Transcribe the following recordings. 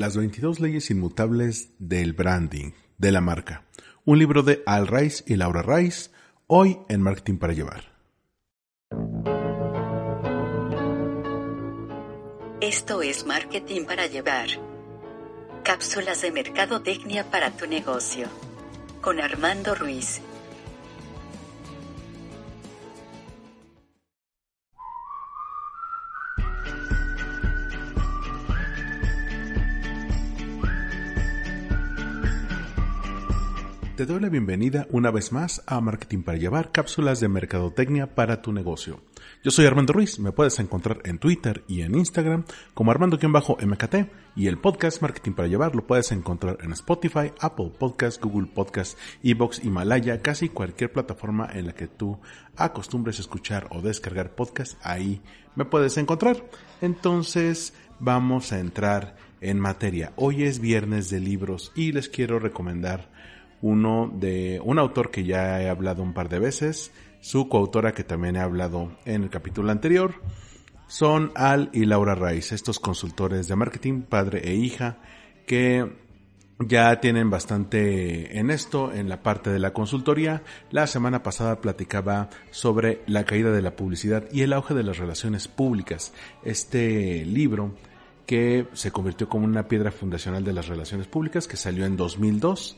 Las 22 leyes inmutables del branding de la marca. Un libro de Al Rice y Laura Rice, hoy en Marketing para Llevar. Esto es Marketing para Llevar. Cápsulas de mercadotecnia para tu negocio. Con Armando Ruiz. Te doy la bienvenida una vez más a Marketing para Llevar, cápsulas de mercadotecnia para tu negocio. Yo soy Armando Ruiz, me puedes encontrar en Twitter y en Instagram como Armando-MKT y el podcast Marketing para Llevar lo puedes encontrar en Spotify, Apple Podcast, Google Podcast, Evox, Himalaya, casi cualquier plataforma en la que tú acostumbres escuchar o descargar podcast, ahí me puedes encontrar. Entonces vamos a entrar en materia. Hoy es viernes de libros y les quiero recomendar uno de un autor que ya he hablado un par de veces, su coautora que también he hablado en el capítulo anterior, son Al y Laura Rice, estos consultores de marketing, padre e hija, que ya tienen bastante en esto, en la parte de la consultoría. La semana pasada platicaba sobre la caída de la publicidad y el auge de las relaciones públicas. Este libro que se convirtió como una piedra fundacional de las relaciones públicas, que salió en 2002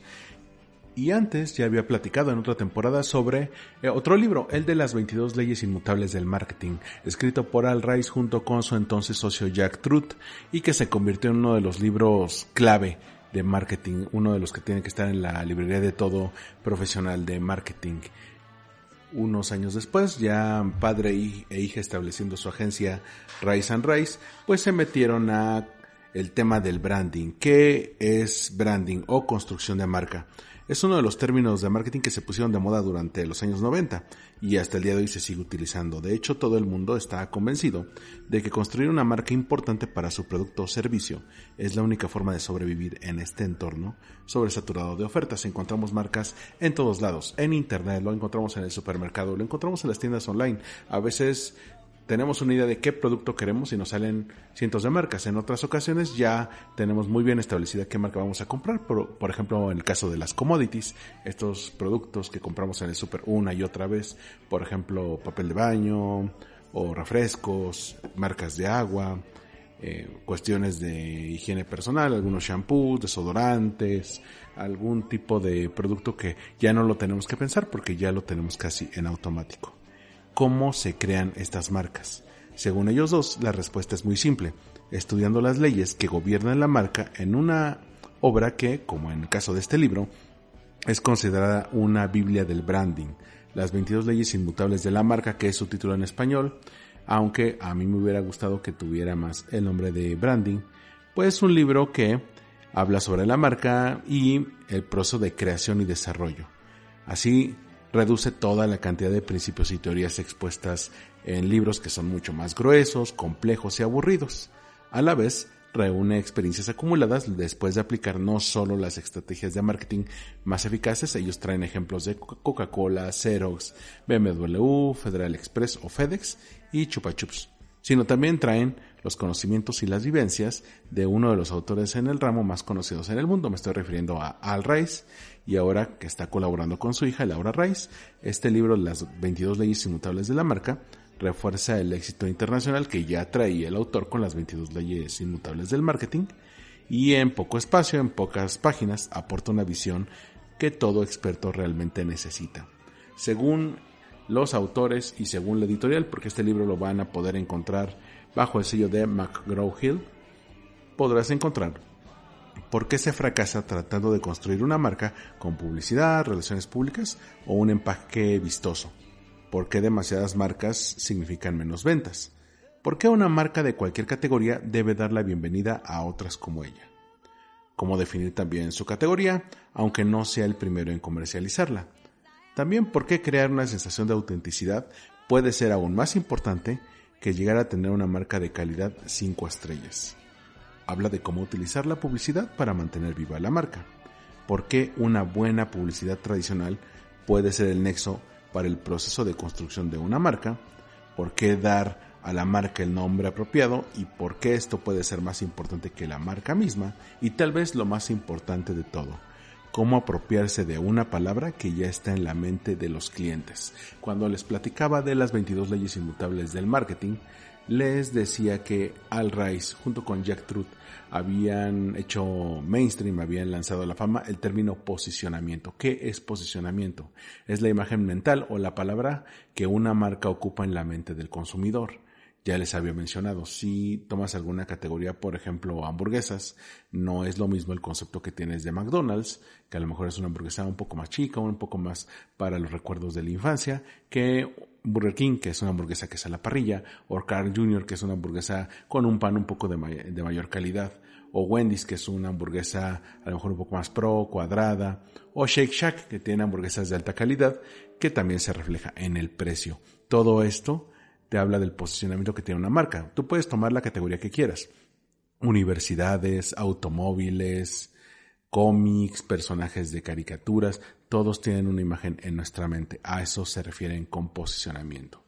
y antes ya había platicado en otra temporada sobre eh, otro libro, el de las 22 leyes inmutables del marketing, escrito por Al Rice junto con su entonces socio Jack Truth y que se convirtió en uno de los libros clave de marketing, uno de los que tiene que estar en la librería de todo profesional de marketing. Unos años después, ya padre e hija estableciendo su agencia Rice and Rice, pues se metieron a el tema del branding. ¿Qué es branding o construcción de marca? Es uno de los términos de marketing que se pusieron de moda durante los años 90 y hasta el día de hoy se sigue utilizando. De hecho, todo el mundo está convencido de que construir una marca importante para su producto o servicio es la única forma de sobrevivir en este entorno sobresaturado de ofertas. Encontramos marcas en todos lados, en internet, lo encontramos en el supermercado, lo encontramos en las tiendas online. A veces tenemos una idea de qué producto queremos y nos salen cientos de marcas. En otras ocasiones ya tenemos muy bien establecida qué marca vamos a comprar. Por, ejemplo, en el caso de las commodities, estos productos que compramos en el super una y otra vez, por ejemplo, papel de baño o refrescos, marcas de agua, eh, cuestiones de higiene personal, algunos shampoos, desodorantes, algún tipo de producto que ya no lo tenemos que pensar porque ya lo tenemos casi en automático cómo se crean estas marcas. Según ellos dos, la respuesta es muy simple, estudiando las leyes que gobiernan la marca en una obra que, como en el caso de este libro, es considerada una Biblia del branding, las 22 leyes inmutables de la marca, que es su título en español, aunque a mí me hubiera gustado que tuviera más el nombre de branding, pues un libro que habla sobre la marca y el proceso de creación y desarrollo. Así reduce toda la cantidad de principios y teorías expuestas en libros que son mucho más gruesos, complejos y aburridos. A la vez, reúne experiencias acumuladas después de aplicar no solo las estrategias de marketing más eficaces, ellos traen ejemplos de Coca-Cola, Xerox, BMW, Federal Express o FedEx y Chupa Chups, sino también traen los conocimientos y las vivencias de uno de los autores en el ramo más conocidos en el mundo. Me estoy refiriendo a Al Rice y ahora que está colaborando con su hija Laura Rice, este libro, Las 22 leyes inmutables de la marca, refuerza el éxito internacional que ya traía el autor con las 22 leyes inmutables del marketing y en poco espacio, en pocas páginas, aporta una visión que todo experto realmente necesita. Según los autores y según la editorial, porque este libro lo van a poder encontrar bajo el sello de McGraw-Hill, podrás encontrar por qué se fracasa tratando de construir una marca con publicidad, relaciones públicas o un empaque vistoso. ¿Por qué demasiadas marcas significan menos ventas? ¿Por qué una marca de cualquier categoría debe dar la bienvenida a otras como ella? ¿Cómo definir también su categoría, aunque no sea el primero en comercializarla? También por qué crear una sensación de autenticidad puede ser aún más importante que llegar a tener una marca de calidad 5 estrellas. Habla de cómo utilizar la publicidad para mantener viva la marca. ¿Por qué una buena publicidad tradicional puede ser el nexo para el proceso de construcción de una marca? ¿Por qué dar a la marca el nombre apropiado y por qué esto puede ser más importante que la marca misma y tal vez lo más importante de todo, cómo apropiarse de una palabra que ya está en la mente de los clientes. Cuando les platicaba de las 22 leyes inmutables del marketing, les decía que Al Rice junto con Jack Truth habían hecho mainstream, habían lanzado a la fama el término posicionamiento. ¿Qué es posicionamiento? Es la imagen mental o la palabra que una marca ocupa en la mente del consumidor. Ya les había mencionado, si tomas alguna categoría, por ejemplo, hamburguesas, no es lo mismo el concepto que tienes de McDonald's, que a lo mejor es una hamburguesa un poco más chica, un poco más para los recuerdos de la infancia, que Burger King, que es una hamburguesa que es a la parrilla, o Carl Jr., que es una hamburguesa con un pan un poco de, mayor calidad, o Wendy's, que es una hamburguesa a lo mejor un poco más pro, cuadrada, o Shake Shack, que tiene hamburguesas de alta calidad, que también se refleja en el precio. Todo esto te habla del posicionamiento que tiene una marca. Tú puedes tomar la categoría que quieras. Universidades, automóviles, cómics, personajes de caricaturas, todos tienen una imagen en nuestra mente. A eso se refieren con posicionamiento.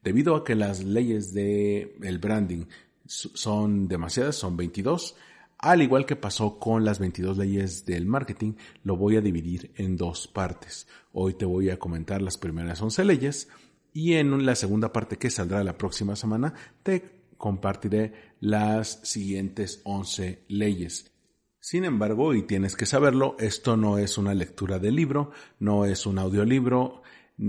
Debido a que las leyes del el branding son demasiadas, son 22, al igual que pasó con las 22 leyes del marketing, lo voy a dividir en dos partes. Hoy te voy a comentar las primeras 11 leyes y en la segunda parte que saldrá la próxima semana te compartiré las siguientes 11 leyes. Sin embargo, y tienes que saberlo, esto no es una lectura de libro, no es un audiolibro,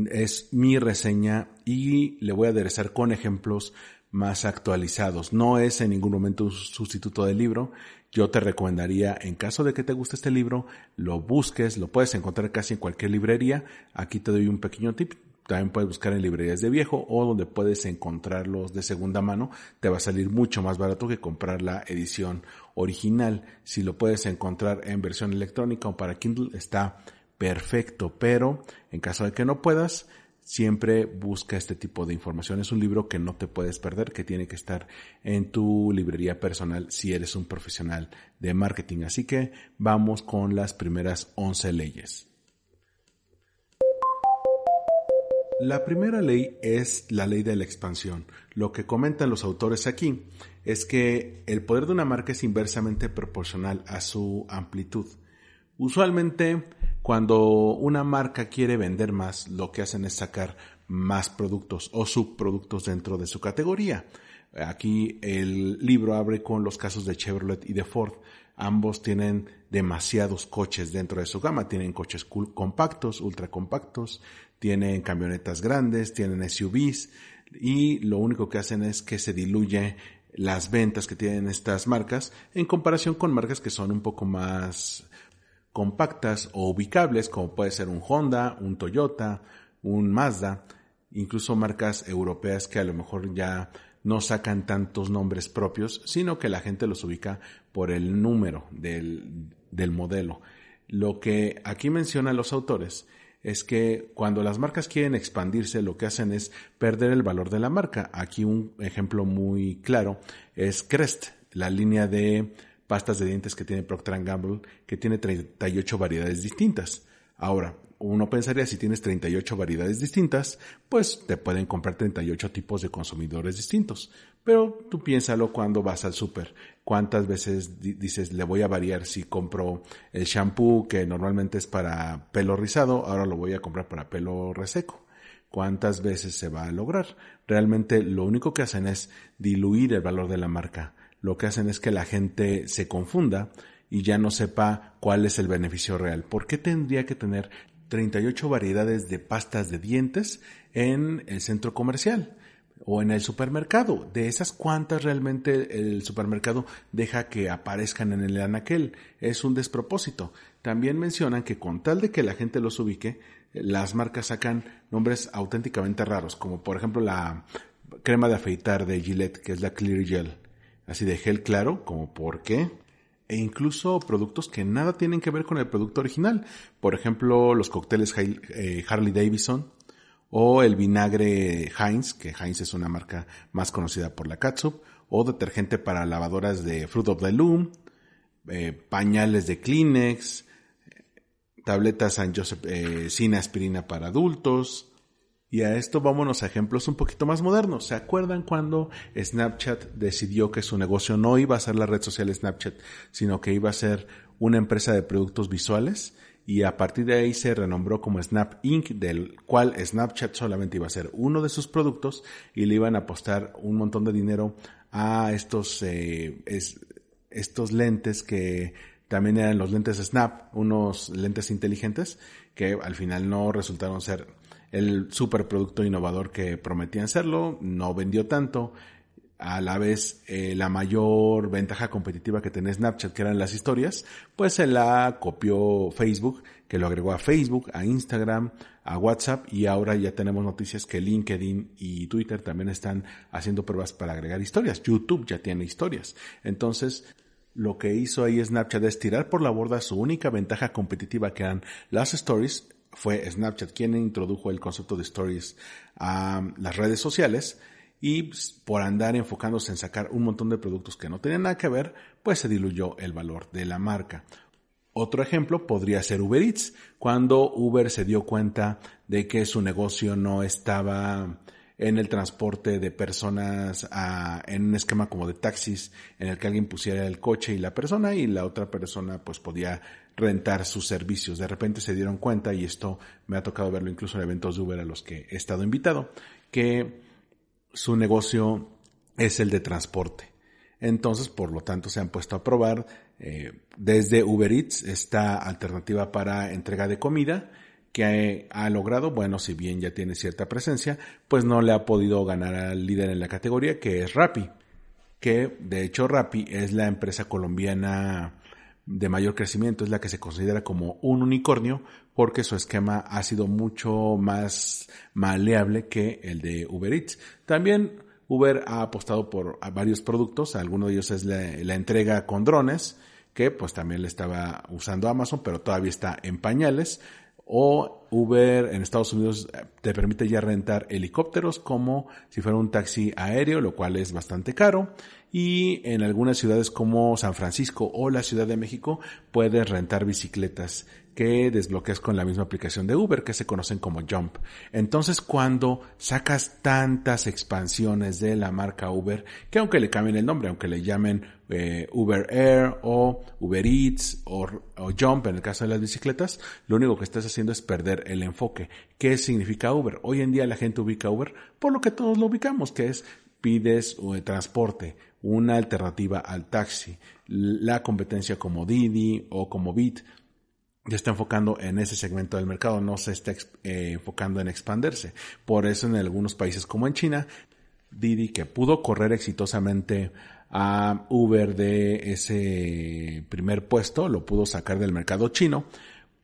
es mi reseña y le voy a aderezar con ejemplos más actualizados. No es en ningún momento un sustituto del libro. Yo te recomendaría, en caso de que te guste este libro, lo busques, lo puedes encontrar casi en cualquier librería. Aquí te doy un pequeño tip. También puedes buscar en librerías de viejo o donde puedes encontrarlos de segunda mano. Te va a salir mucho más barato que comprar la edición original. Si lo puedes encontrar en versión electrónica o para Kindle está perfecto. Pero en caso de que no puedas, siempre busca este tipo de información. Es un libro que no te puedes perder, que tiene que estar en tu librería personal si eres un profesional de marketing. Así que vamos con las primeras 11 leyes. La primera ley es la ley de la expansión. Lo que comentan los autores aquí es que el poder de una marca es inversamente proporcional a su amplitud. Usualmente, cuando una marca quiere vender más, lo que hacen es sacar más productos o subproductos dentro de su categoría. Aquí el libro abre con los casos de Chevrolet y de Ford. Ambos tienen demasiados coches dentro de su gama. Tienen coches compactos, ultra compactos, tienen camionetas grandes, tienen SUVs y lo único que hacen es que se diluye las ventas que tienen estas marcas en comparación con marcas que son un poco más compactas o ubicables como puede ser un Honda, un Toyota, un Mazda, incluso marcas europeas que a lo mejor ya no sacan tantos nombres propios, sino que la gente los ubica por el número del, del modelo. Lo que aquí mencionan los autores es que cuando las marcas quieren expandirse, lo que hacen es perder el valor de la marca. Aquí un ejemplo muy claro es Crest, la línea de pastas de dientes que tiene Procter Gamble, que tiene 38 variedades distintas. Ahora, uno pensaría si tienes 38 variedades distintas, pues te pueden comprar 38 tipos de consumidores distintos. Pero tú piénsalo cuando vas al súper. ¿Cuántas veces dices le voy a variar si compro el shampoo que normalmente es para pelo rizado, ahora lo voy a comprar para pelo reseco? ¿Cuántas veces se va a lograr? Realmente lo único que hacen es diluir el valor de la marca. Lo que hacen es que la gente se confunda y ya no sepa cuál es el beneficio real. ¿Por qué tendría que tener 38 variedades de pastas de dientes en el centro comercial o en el supermercado. De esas cuantas realmente el supermercado deja que aparezcan en el anaquel. Es un despropósito. También mencionan que con tal de que la gente los ubique, las marcas sacan nombres auténticamente raros, como por ejemplo la crema de afeitar de Gillette, que es la Clear Gel. Así de gel claro, como por qué e incluso productos que nada tienen que ver con el producto original. Por ejemplo, los cócteles eh, Harley Davidson o el vinagre Heinz, que Heinz es una marca más conocida por la catsup, o detergente para lavadoras de Fruit of the Loom, eh, pañales de Kleenex, tabletas San Joseph eh, sin aspirina para adultos, Y a esto vámonos a ejemplos un poquito más modernos. ¿Se acuerdan cuando Snapchat decidió que su negocio no iba a ser la red social Snapchat, sino que iba a ser una empresa de productos visuales? Y a partir de ahí se renombró como Snap Inc., del cual Snapchat solamente iba a ser uno de sus productos y le iban a apostar un montón de dinero a estos, eh, estos lentes que también eran los lentes Snap, unos lentes inteligentes que al final no resultaron ser el superproducto innovador que prometían serlo, no vendió tanto. A la vez, eh, la mayor ventaja competitiva que tenía Snapchat, que eran las historias, pues se la copió Facebook, que lo agregó a Facebook, a Instagram, a WhatsApp y ahora ya tenemos noticias que LinkedIn y Twitter también están haciendo pruebas para agregar historias. YouTube ya tiene historias. Entonces, lo que hizo ahí Snapchat es tirar por la borda su única ventaja competitiva que eran las stories fue Snapchat quien introdujo el concepto de stories a las redes sociales y pues, por andar enfocándose en sacar un montón de productos que no tenían nada que ver, pues se diluyó el valor de la marca. Otro ejemplo podría ser Uber Eats, cuando Uber se dio cuenta de que su negocio no estaba en el transporte de personas a, en un esquema como de taxis en el que alguien pusiera el coche y la persona y la otra persona pues podía rentar sus servicios. De repente se dieron cuenta y esto me ha tocado verlo incluso en eventos de Uber a los que he estado invitado, que su negocio es el de transporte. Entonces, por lo tanto, se han puesto a probar eh, desde Uber Eats esta alternativa para entrega de comida que ha logrado, bueno, si bien ya tiene cierta presencia, pues no le ha podido ganar al líder en la categoría, que es Rappi, que de hecho Rappi es la empresa colombiana de mayor crecimiento, es la que se considera como un unicornio, porque su esquema ha sido mucho más maleable que el de Uber Eats. También Uber ha apostado por varios productos, alguno de ellos es la, la entrega con drones, que pues también le estaba usando Amazon, pero todavía está en pañales o Uber en Estados Unidos eh, te permite ya rentar helicópteros como si fuera un taxi aéreo, lo cual es bastante caro. Y en algunas ciudades como San Francisco o la Ciudad de México puedes rentar bicicletas que desbloqueas con la misma aplicación de Uber que se conocen como Jump. Entonces cuando sacas tantas expansiones de la marca Uber, que aunque le cambien el nombre, aunque le llamen eh, Uber Air o Uber Eats o, o, Jump en el caso de las bicicletas, lo único que estás haciendo es perder el enfoque. ¿Qué significa Uber? Hoy en día la gente ubica Uber por lo que todos lo ubicamos, que es pides eh, transporte, una alternativa al taxi, la competencia como Didi o como Bit ya está enfocando en ese segmento del mercado, no se está eh, enfocando en expandirse. Por eso en algunos países como en China, Didi, que pudo correr exitosamente a Uber de ese primer puesto, lo pudo sacar del mercado chino,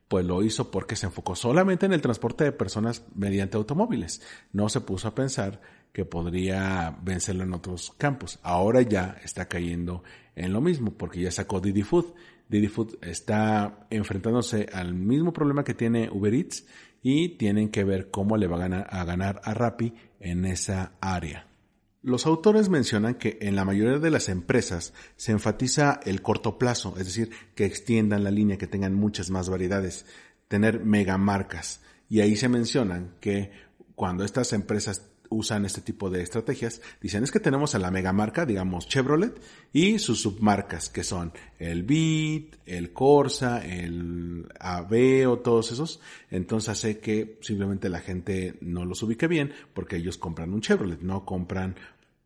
pues lo hizo porque se enfocó solamente en el transporte de personas mediante automóviles. No se puso a pensar que podría vencerlo en otros campos. Ahora ya está cayendo en lo mismo porque ya sacó Didi Food Didi Food está enfrentándose al mismo problema que tiene Uber Eats y tienen que ver cómo le va a ganar a, ganar a Rappi en esa área. Los autores mencionan que en la mayoría de las empresas se enfatiza el corto plazo, es decir, que extiendan la línea, que tengan muchas más variedades, tener megamarcas. Y ahí se mencionan que cuando estas empresas usan este tipo de estrategias, dicen es que tenemos a la megamarca, digamos Chevrolet, y sus submarcas, que son el Beat, el Corsa, el Aveo, todos esos. Entonces hace que simplemente la gente no los ubique bien, porque ellos compran un Chevrolet, no compran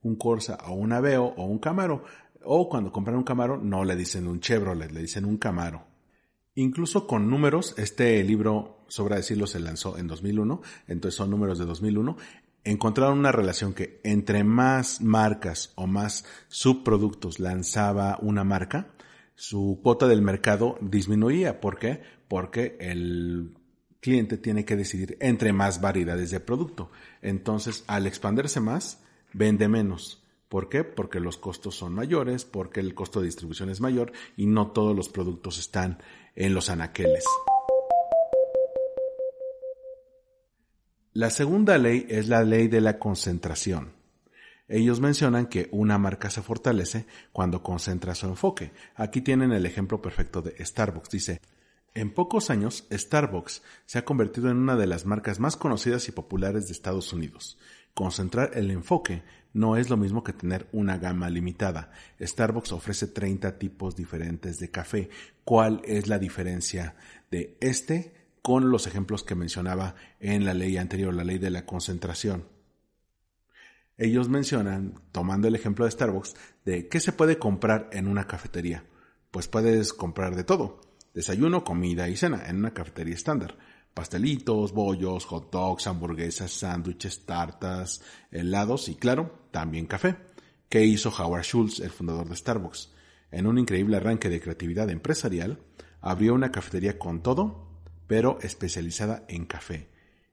un Corsa o un Aveo o un Camaro. O cuando compran un Camaro no le dicen un Chevrolet, le dicen un Camaro. Incluso con números, este libro, sobra decirlo, se lanzó en 2001, entonces son números de 2001 encontraron una relación que entre más marcas o más subproductos lanzaba una marca, su cuota del mercado disminuía. ¿Por qué? Porque el cliente tiene que decidir entre más variedades de producto. Entonces, al expandirse más, vende menos. ¿Por qué? Porque los costos son mayores, porque el costo de distribución es mayor y no todos los productos están en los anaqueles. La segunda ley es la ley de la concentración. Ellos mencionan que una marca se fortalece cuando concentra su enfoque. Aquí tienen el ejemplo perfecto de Starbucks. Dice, En pocos años, Starbucks se ha convertido en una de las marcas más conocidas y populares de Estados Unidos. Concentrar el enfoque no es lo mismo que tener una gama limitada. Starbucks ofrece 30 tipos diferentes de café. ¿Cuál es la diferencia de este con los ejemplos que mencionaba en la ley anterior, la ley de la concentración? Ellos mencionan, tomando el ejemplo de Starbucks, de qué se puede comprar en una cafetería. Pues puedes comprar de todo desayuno, comida y cena en una cafetería estándar. Pastelitos, bollos, hot dogs, hamburguesas, sándwiches, tartas, helados y claro, también café. ¿Qué hizo Howard Schultz, el fundador de Starbucks? En un increíble arranque de creatividad empresarial, abrió una cafetería con todo, pero especializada en café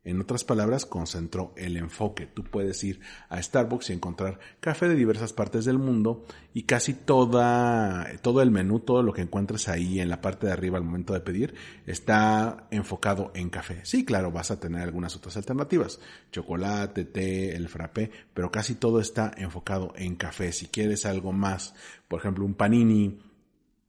en otras palabras, concentró el enfoque. Tú puedes ir a Starbucks y encontrar café de diversas partes del mundo y casi toda, todo el menú, todo lo que encuentres ahí en la parte de arriba al momento de pedir, está enfocado en café. Sí, claro, vas a tener algunas otras alternativas. Chocolate, té, el frappé, pero casi todo está enfocado en café. Si quieres algo más, por ejemplo, un panini,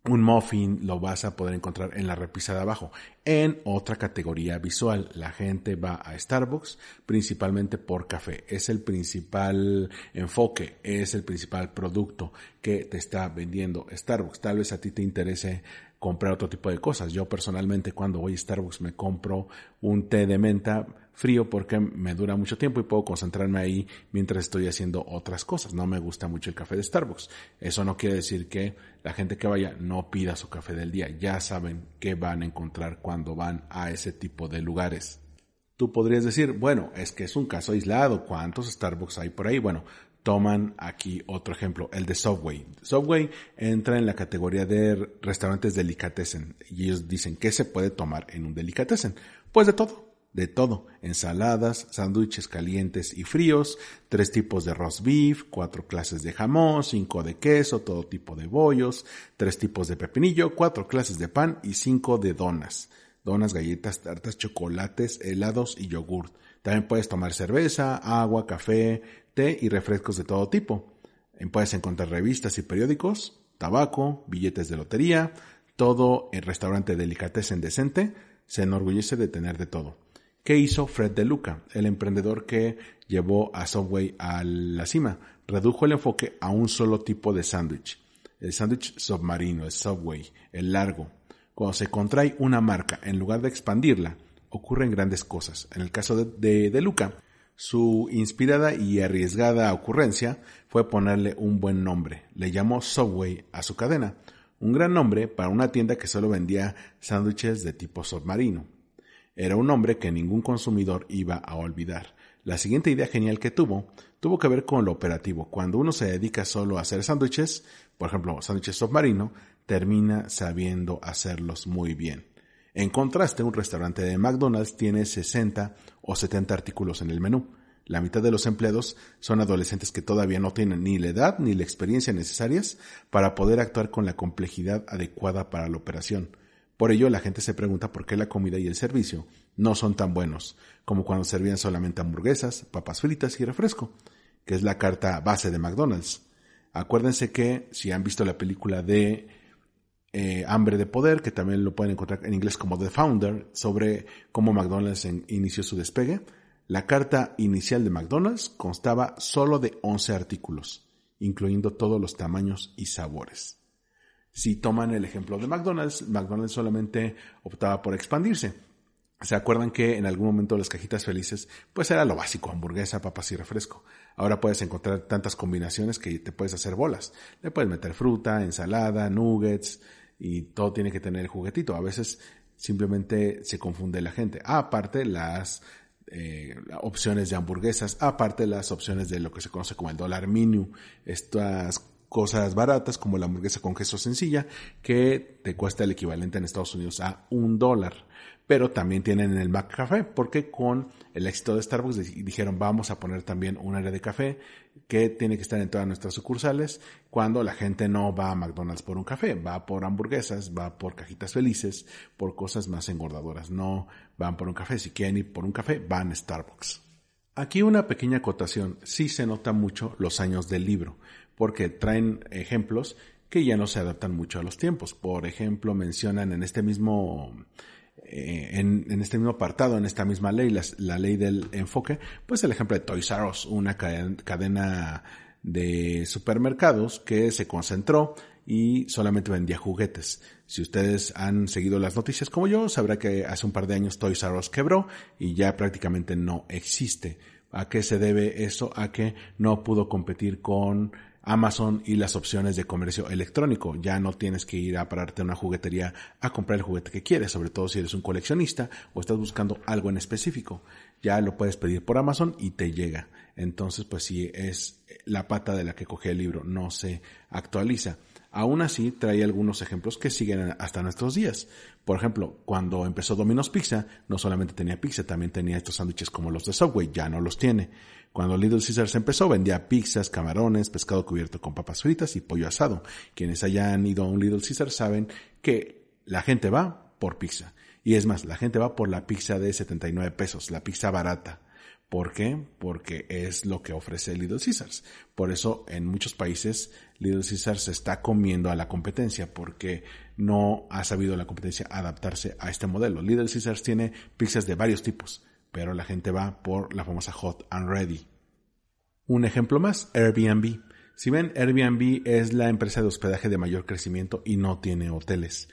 un muffin lo vas a poder encontrar en la repisa de abajo. En otra categoría visual, la gente va a Starbucks principalmente por café. Es el principal enfoque, es el principal producto que te está vendiendo Starbucks. Tal vez a ti te interese comprar otro tipo de cosas. Yo personalmente cuando voy a Starbucks me compro un té de menta frío porque me dura mucho tiempo y puedo concentrarme ahí mientras estoy haciendo otras cosas. No me gusta mucho el café de Starbucks. Eso no quiere decir que la gente que vaya no pida su café del día. Ya saben qué van a encontrar cuando van a ese tipo de lugares. Tú podrías decir, bueno, es que es un caso aislado. ¿Cuántos Starbucks hay por ahí? Bueno, toman aquí otro ejemplo, el de Subway. Subway entra en la categoría de restaurantes delicatessen y ellos dicen que se puede tomar en un delicatessen. Pues de todo, de todo, ensaladas, sándwiches calientes y fríos, tres tipos de roast beef, cuatro clases de jamón, cinco de queso, todo tipo de bollos, tres tipos de pepinillo, cuatro clases de pan y cinco de donas. Donas, galletas, tartas, chocolates, helados y yogurt. También puedes tomar cerveza, agua, café, té y refrescos de todo tipo. Puedes encontrar revistas y periódicos, tabaco, billetes de lotería, todo en restaurante delicatessen decente, se enorgullece de tener de todo. ¿Qué hizo Fred De Luca, el emprendedor que llevó a Subway a la cima? Redujo el enfoque a un solo tipo de sándwich. El sándwich submarino, el Subway, el largo. Cuando se contrae una marca, en lugar de expandirla, ocurren grandes cosas. En el caso de, de, Luca, su inspirada y arriesgada ocurrencia fue ponerle un buen nombre. Le llamó Subway a su cadena. Un gran nombre para una tienda que solo vendía sándwiches de tipo submarino. Era un nombre que ningún consumidor iba a olvidar. La siguiente idea genial que tuvo tuvo que ver con lo operativo. Cuando uno se dedica solo a hacer sándwiches, por ejemplo, sándwiches submarino, termina sabiendo hacerlos muy bien. En contraste, un restaurante de McDonald's tiene 60 o 70 artículos en el menú. La mitad de los empleados son adolescentes que todavía no tienen ni la edad ni la experiencia necesarias para poder actuar con la complejidad adecuada para la operación. Por ello, la gente se pregunta por qué la comida y el servicio no son tan buenos como cuando servían solamente hamburguesas, papas fritas y refresco, que es la carta base de McDonald's. Acuérdense que si han visto la película de eh, Hambre de Poder, que también lo pueden encontrar en inglés como The Founder, sobre cómo McDonald's inició su despegue, la carta inicial de McDonald's constaba solo de 11 artículos, incluyendo todos los tamaños y sabores. Si toman el ejemplo de McDonald's, McDonald's solamente optaba por expandirse. ¿Se acuerdan que en algún momento las cajitas felices, pues era lo básico, hamburguesa, papas y refresco? Ahora puedes encontrar tantas combinaciones que te puedes hacer bolas. Le puedes meter fruta, ensalada, nuggets y todo tiene que tener el juguetito. A veces simplemente se confunde la gente. Aparte las eh, opciones de hamburguesas, aparte las opciones de lo que se conoce como el dólar menu, estas cosas baratas como la hamburguesa con queso sencilla que te cuesta el equivalente en Estados Unidos a un dólar. Pero también tienen en el Mac Café porque con el éxito de Starbucks dijeron vamos a poner también un área de café que tiene que estar en todas nuestras sucursales cuando la gente no va a McDonald's por un café, va por hamburguesas, va por cajitas felices, por cosas más engordadoras, no van por un café. Si quieren ir por un café, van a Starbucks. Aquí una pequeña acotación, sí se nota mucho los años del libro porque traen ejemplos que ya no se adaptan mucho a los tiempos. Por ejemplo, mencionan en este mismo eh, en, este mismo apartado, en esta misma ley, la, ley del enfoque, pues el ejemplo de Toys R Us, una cadena de supermercados que se concentró y solamente vendía juguetes. Si ustedes han seguido las noticias como yo, sabrá que hace un par de años Toys R Us quebró y ya prácticamente no existe. ¿A qué se debe eso? A que no pudo competir con Amazon y las opciones de comercio electrónico. Ya no tienes que ir a pararte a una juguetería a comprar el juguete que quieres, sobre todo si eres un coleccionista o estás buscando algo en específico. Ya lo puedes pedir por Amazon y te llega. Entonces, pues sí, es la pata de la que coge el libro, no se actualiza. Aún así, trae algunos ejemplos que siguen hasta nuestros días. Por ejemplo, cuando empezó Domino's Pizza, no solamente tenía pizza, también tenía estos sándwiches como los de Subway, ya no los tiene. Cuando Little Caesars empezó, vendía pizzas, camarones, pescado cubierto con papas fritas y pollo asado. Quienes hayan ido a un Little Caesars saben que la gente va por pizza. Y es más, la gente va por la pizza de 79 pesos, la pizza barata. ¿Por qué? Porque es lo que ofrece Little Caesars. Por eso en muchos países Little Caesars se está comiendo a la competencia porque no ha sabido la competencia adaptarse a este modelo. Little Caesars tiene pizzas de varios tipos, pero la gente va por la famosa Hot and Ready. Un ejemplo más, Airbnb. Si ven, Airbnb es la empresa de hospedaje de mayor crecimiento y no tiene hoteles.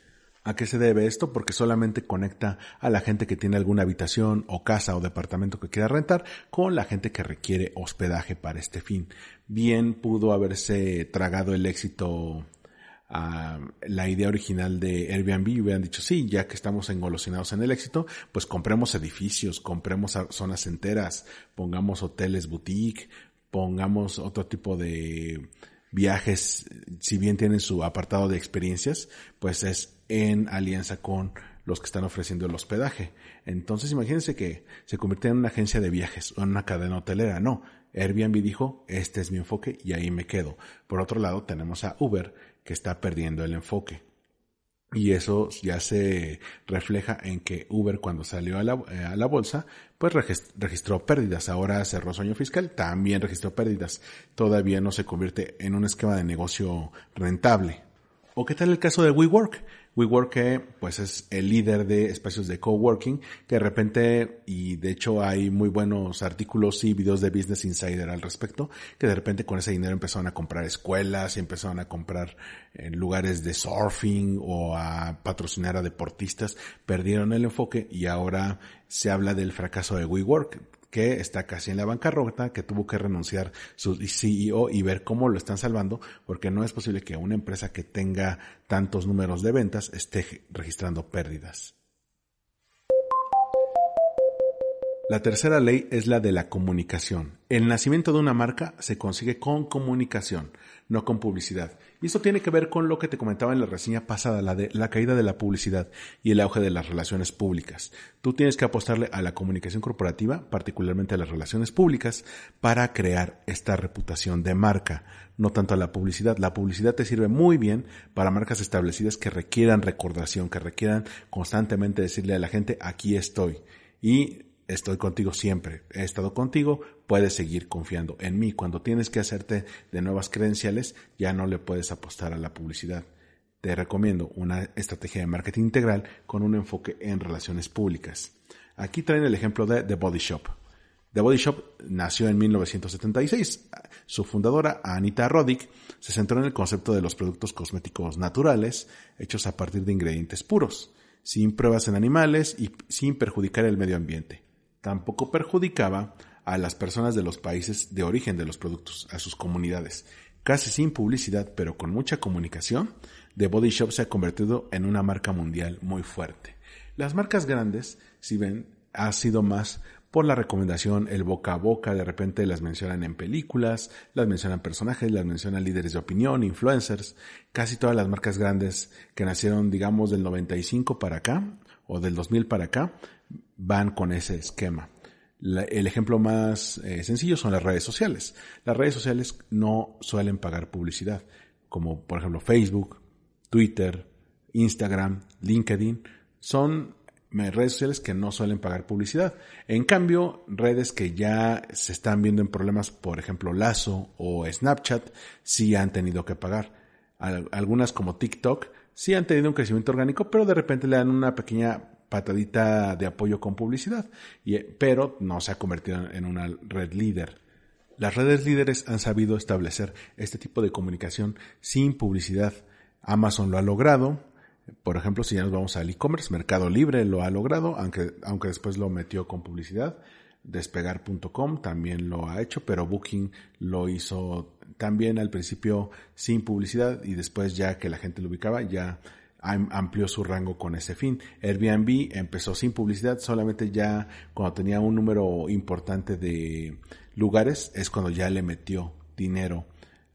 ¿A qué se debe esto? Porque solamente conecta a la gente que tiene alguna habitación o casa o departamento que quiera rentar con la gente que requiere hospedaje para este fin. Bien pudo haberse tragado el éxito a la idea original de Airbnb hubieran dicho, sí, ya que estamos engolosinados en el éxito, pues compremos edificios, compremos zonas enteras, pongamos hoteles boutique, pongamos otro tipo de viajes, si bien tienen su apartado de experiencias, pues es en alianza con los que están ofreciendo el hospedaje. Entonces imagínense que se convierte en una agencia de viajes o en una cadena hotelera. No, Airbnb dijo, este es mi enfoque y ahí me quedo. Por otro lado, tenemos a Uber que está perdiendo el enfoque. Y eso ya se refleja en que Uber cuando salió a la, eh, a la bolsa, pues registró pérdidas. Ahora cerró su año fiscal, también registró pérdidas. Todavía no se convierte en un esquema de negocio rentable. ¿O qué tal el caso de WeWork? WeWork pues es el líder de espacios de coworking que de repente y de hecho hay muy buenos artículos y videos de Business Insider al respecto que de repente con ese dinero empezaron a comprar escuelas y empezaron a comprar eh, lugares de surfing o a patrocinar a deportistas. Perdieron el enfoque y ahora se habla del fracaso de WeWork que está casi en la bancarrota, que tuvo que renunciar su CEO y ver cómo lo están salvando, porque no es posible que una empresa que tenga tantos números de ventas esté registrando pérdidas. La tercera ley es la de la comunicación. El nacimiento de una marca se consigue con comunicación, no con publicidad. Y esto tiene que ver con lo que te comentaba en la reseña pasada, la de la caída de la publicidad y el auge de las relaciones públicas. Tú tienes que apostarle a la comunicación corporativa, particularmente a las relaciones públicas, para crear esta reputación de marca, no tanto a la publicidad. La publicidad te sirve muy bien para marcas establecidas que requieran recordación, que requieran constantemente decirle a la gente, aquí estoy. Y estoy contigo siempre, he estado contigo, puedes seguir confiando en mí. Cuando tienes que hacerte de nuevas credenciales, ya no le puedes apostar a la publicidad. Te recomiendo una estrategia de marketing integral con un enfoque en relaciones públicas. Aquí traen el ejemplo de The Body Shop. The Body Shop nació en 1976. Su fundadora, Anita Roddick, se centró en el concepto de los productos cosméticos naturales, hechos a partir de ingredientes puros, sin pruebas en animales y sin perjudicar el medio ambiente tampoco perjudicaba a las personas de los países de origen de los productos, a sus comunidades. Casi sin publicidad, pero con mucha comunicación, The Body Shop se ha convertido en una marca mundial muy fuerte. Las marcas grandes, si ven, ha sido más por la recomendación, el boca a boca, de repente las mencionan en películas, las mencionan personajes, las mencionan líderes de opinión, influencers, casi todas las marcas grandes que nacieron, digamos, del 95 para acá, o del 2000 para acá, van con ese esquema. El ejemplo más eh, sencillo son las redes sociales. Las redes sociales no suelen pagar publicidad, como por ejemplo Facebook, Twitter, Instagram, LinkedIn, son redes sociales que no suelen pagar publicidad. En cambio, redes que ya se están viendo en problemas, por ejemplo, Lazo o Snapchat, sí han tenido que pagar. algunas como TikTok sí han tenido un crecimiento orgánico, pero de repente le dan una pequeña patadita de apoyo con publicidad, y, pero no se ha convertido en una red líder. Las redes líderes han sabido establecer este tipo de comunicación sin publicidad. Amazon lo ha logrado. Por ejemplo, si ya nos vamos al e-commerce, Mercado Libre lo ha logrado, aunque, aunque después lo metió con publicidad. Despegar.com también lo ha hecho, pero Booking lo hizo también al principio sin publicidad y después ya que la gente lo ubicaba ya amplió su rango con ese fin. Airbnb empezó sin publicidad, solamente ya cuando tenía un número importante de lugares es cuando ya le metió dinero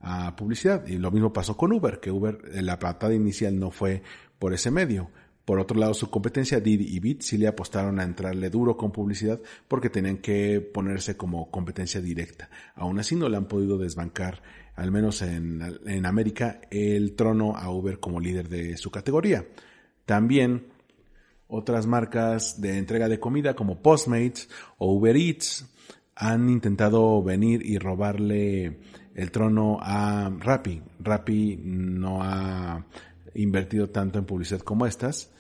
a publicidad. Y lo mismo pasó con Uber, que Uber, la patada inicial no fue por ese medio. Por otro lado, su competencia Didi y Bit sí le apostaron a entrarle duro con publicidad porque tenían que ponerse como competencia directa. Aún así no le han podido desbancar, al menos en, en América, el trono a Uber como líder de su categoría. También otras marcas de entrega de comida como Postmates o Uber Eats han intentado venir y robarle el trono a Rappi. Rappi no ha invertido tanto en publicidad como estas,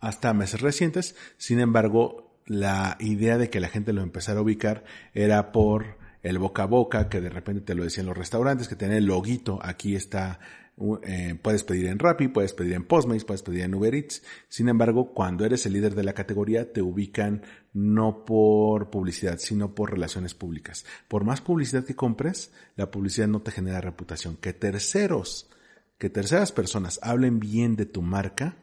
hasta meses recientes. Sin embargo, la idea de que la gente lo empezara a ubicar era por el boca a boca, que de repente te lo decían los restaurantes, que tenía el loguito, aquí está, eh, puedes pedir en Rappi, puedes pedir en Postmates, puedes pedir en Uber Eats. Sin embargo, cuando eres el líder de la categoría, te ubican no por publicidad, sino por relaciones públicas. Por más publicidad que compres, la publicidad no te genera reputación. Que terceros, que terceras personas hablen bien de tu marca,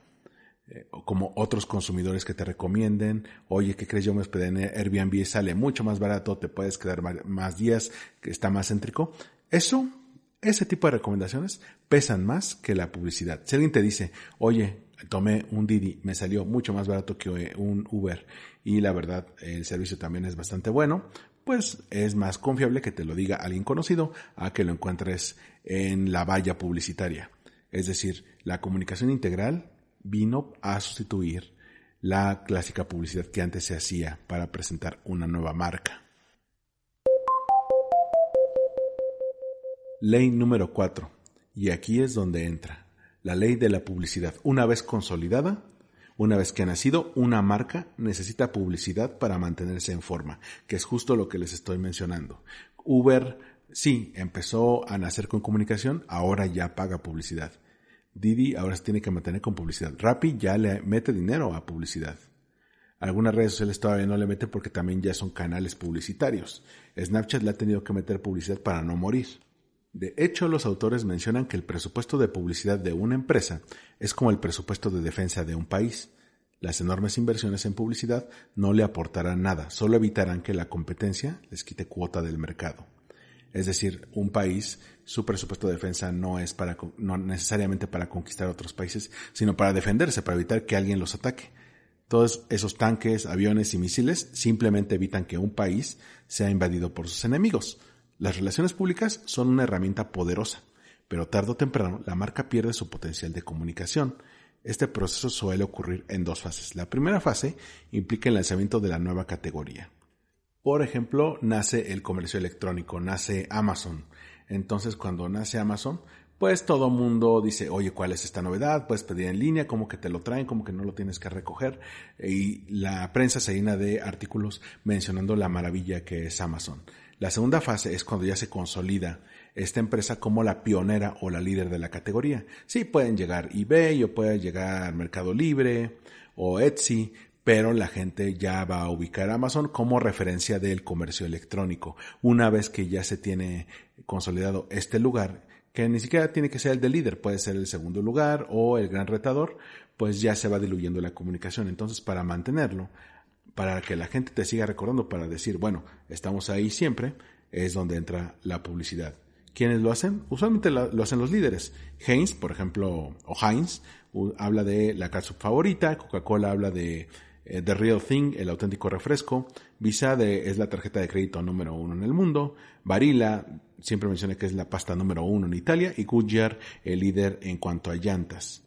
como otros consumidores que te recomienden, oye, ¿qué crees? Yo me hospedé en Airbnb, sale mucho más barato, te puedes quedar más días, que está más céntrico. Eso, ese tipo de recomendaciones pesan más que la publicidad. Si alguien te dice, oye, tomé un Didi, me salió mucho más barato que un Uber y la verdad el servicio también es bastante bueno, pues es más confiable que te lo diga alguien conocido a que lo encuentres en la valla publicitaria. Es decir, la comunicación integral vino a sustituir la clásica publicidad que antes se hacía para presentar una nueva marca. Ley número 4. Y aquí es donde entra. La ley de la publicidad. Una vez consolidada, una vez que ha nacido, una marca necesita publicidad para mantenerse en forma, que es justo lo que les estoy mencionando. Uber, sí, empezó a nacer con comunicación, ahora ya paga publicidad. Didi ahora se tiene que mantener con publicidad. Rappi ya le mete dinero a publicidad. Algunas redes sociales todavía no le meten porque también ya son canales publicitarios. Snapchat le ha tenido que meter publicidad para no morir. De hecho, los autores mencionan que el presupuesto de publicidad de una empresa es como el presupuesto de defensa de un país. Las enormes inversiones en publicidad no le aportarán nada, solo evitarán que la competencia les quite cuota del mercado. Es decir, un país, su presupuesto de defensa no es para, no necesariamente para conquistar otros países, sino para defenderse, para evitar que alguien los ataque. Todos esos tanques, aviones y misiles simplemente evitan que un país sea invadido por sus enemigos. Las relaciones públicas son una herramienta poderosa, pero tarde o temprano la marca pierde su potencial de comunicación. Este proceso suele ocurrir en dos fases. La primera fase implica el lanzamiento de la nueva categoría. Por ejemplo, nace el comercio electrónico, nace Amazon. Entonces, cuando nace Amazon, pues todo mundo dice, oye, ¿cuál es esta novedad? Puedes pedir en línea, como que te lo traen, como que no lo tienes que recoger. Y la prensa se llena de artículos mencionando la maravilla que es Amazon. La segunda fase es cuando ya se consolida esta empresa como la pionera o la líder de la categoría. Sí, pueden llegar eBay o puede llegar Mercado Libre o Etsy, pero la gente ya va a ubicar Amazon como referencia del comercio electrónico. Una vez que ya se tiene consolidado este lugar, que ni siquiera tiene que ser el de líder, puede ser el segundo lugar o el gran retador, pues ya se va diluyendo la comunicación. Entonces, para mantenerlo, para que la gente te siga recordando, para decir, bueno, estamos ahí siempre, es donde entra la publicidad. ¿Quiénes lo hacen? Usualmente lo, hacen los líderes. Heinz, por ejemplo, o Heinz, habla de la casa favorita, Coca-Cola habla de eh, The Real Thing, el auténtico refresco. Visa es la tarjeta de crédito número uno en el mundo. Barilla, siempre mencioné que es la pasta número uno en Italia. Y Goodyear, el líder en cuanto a llantas.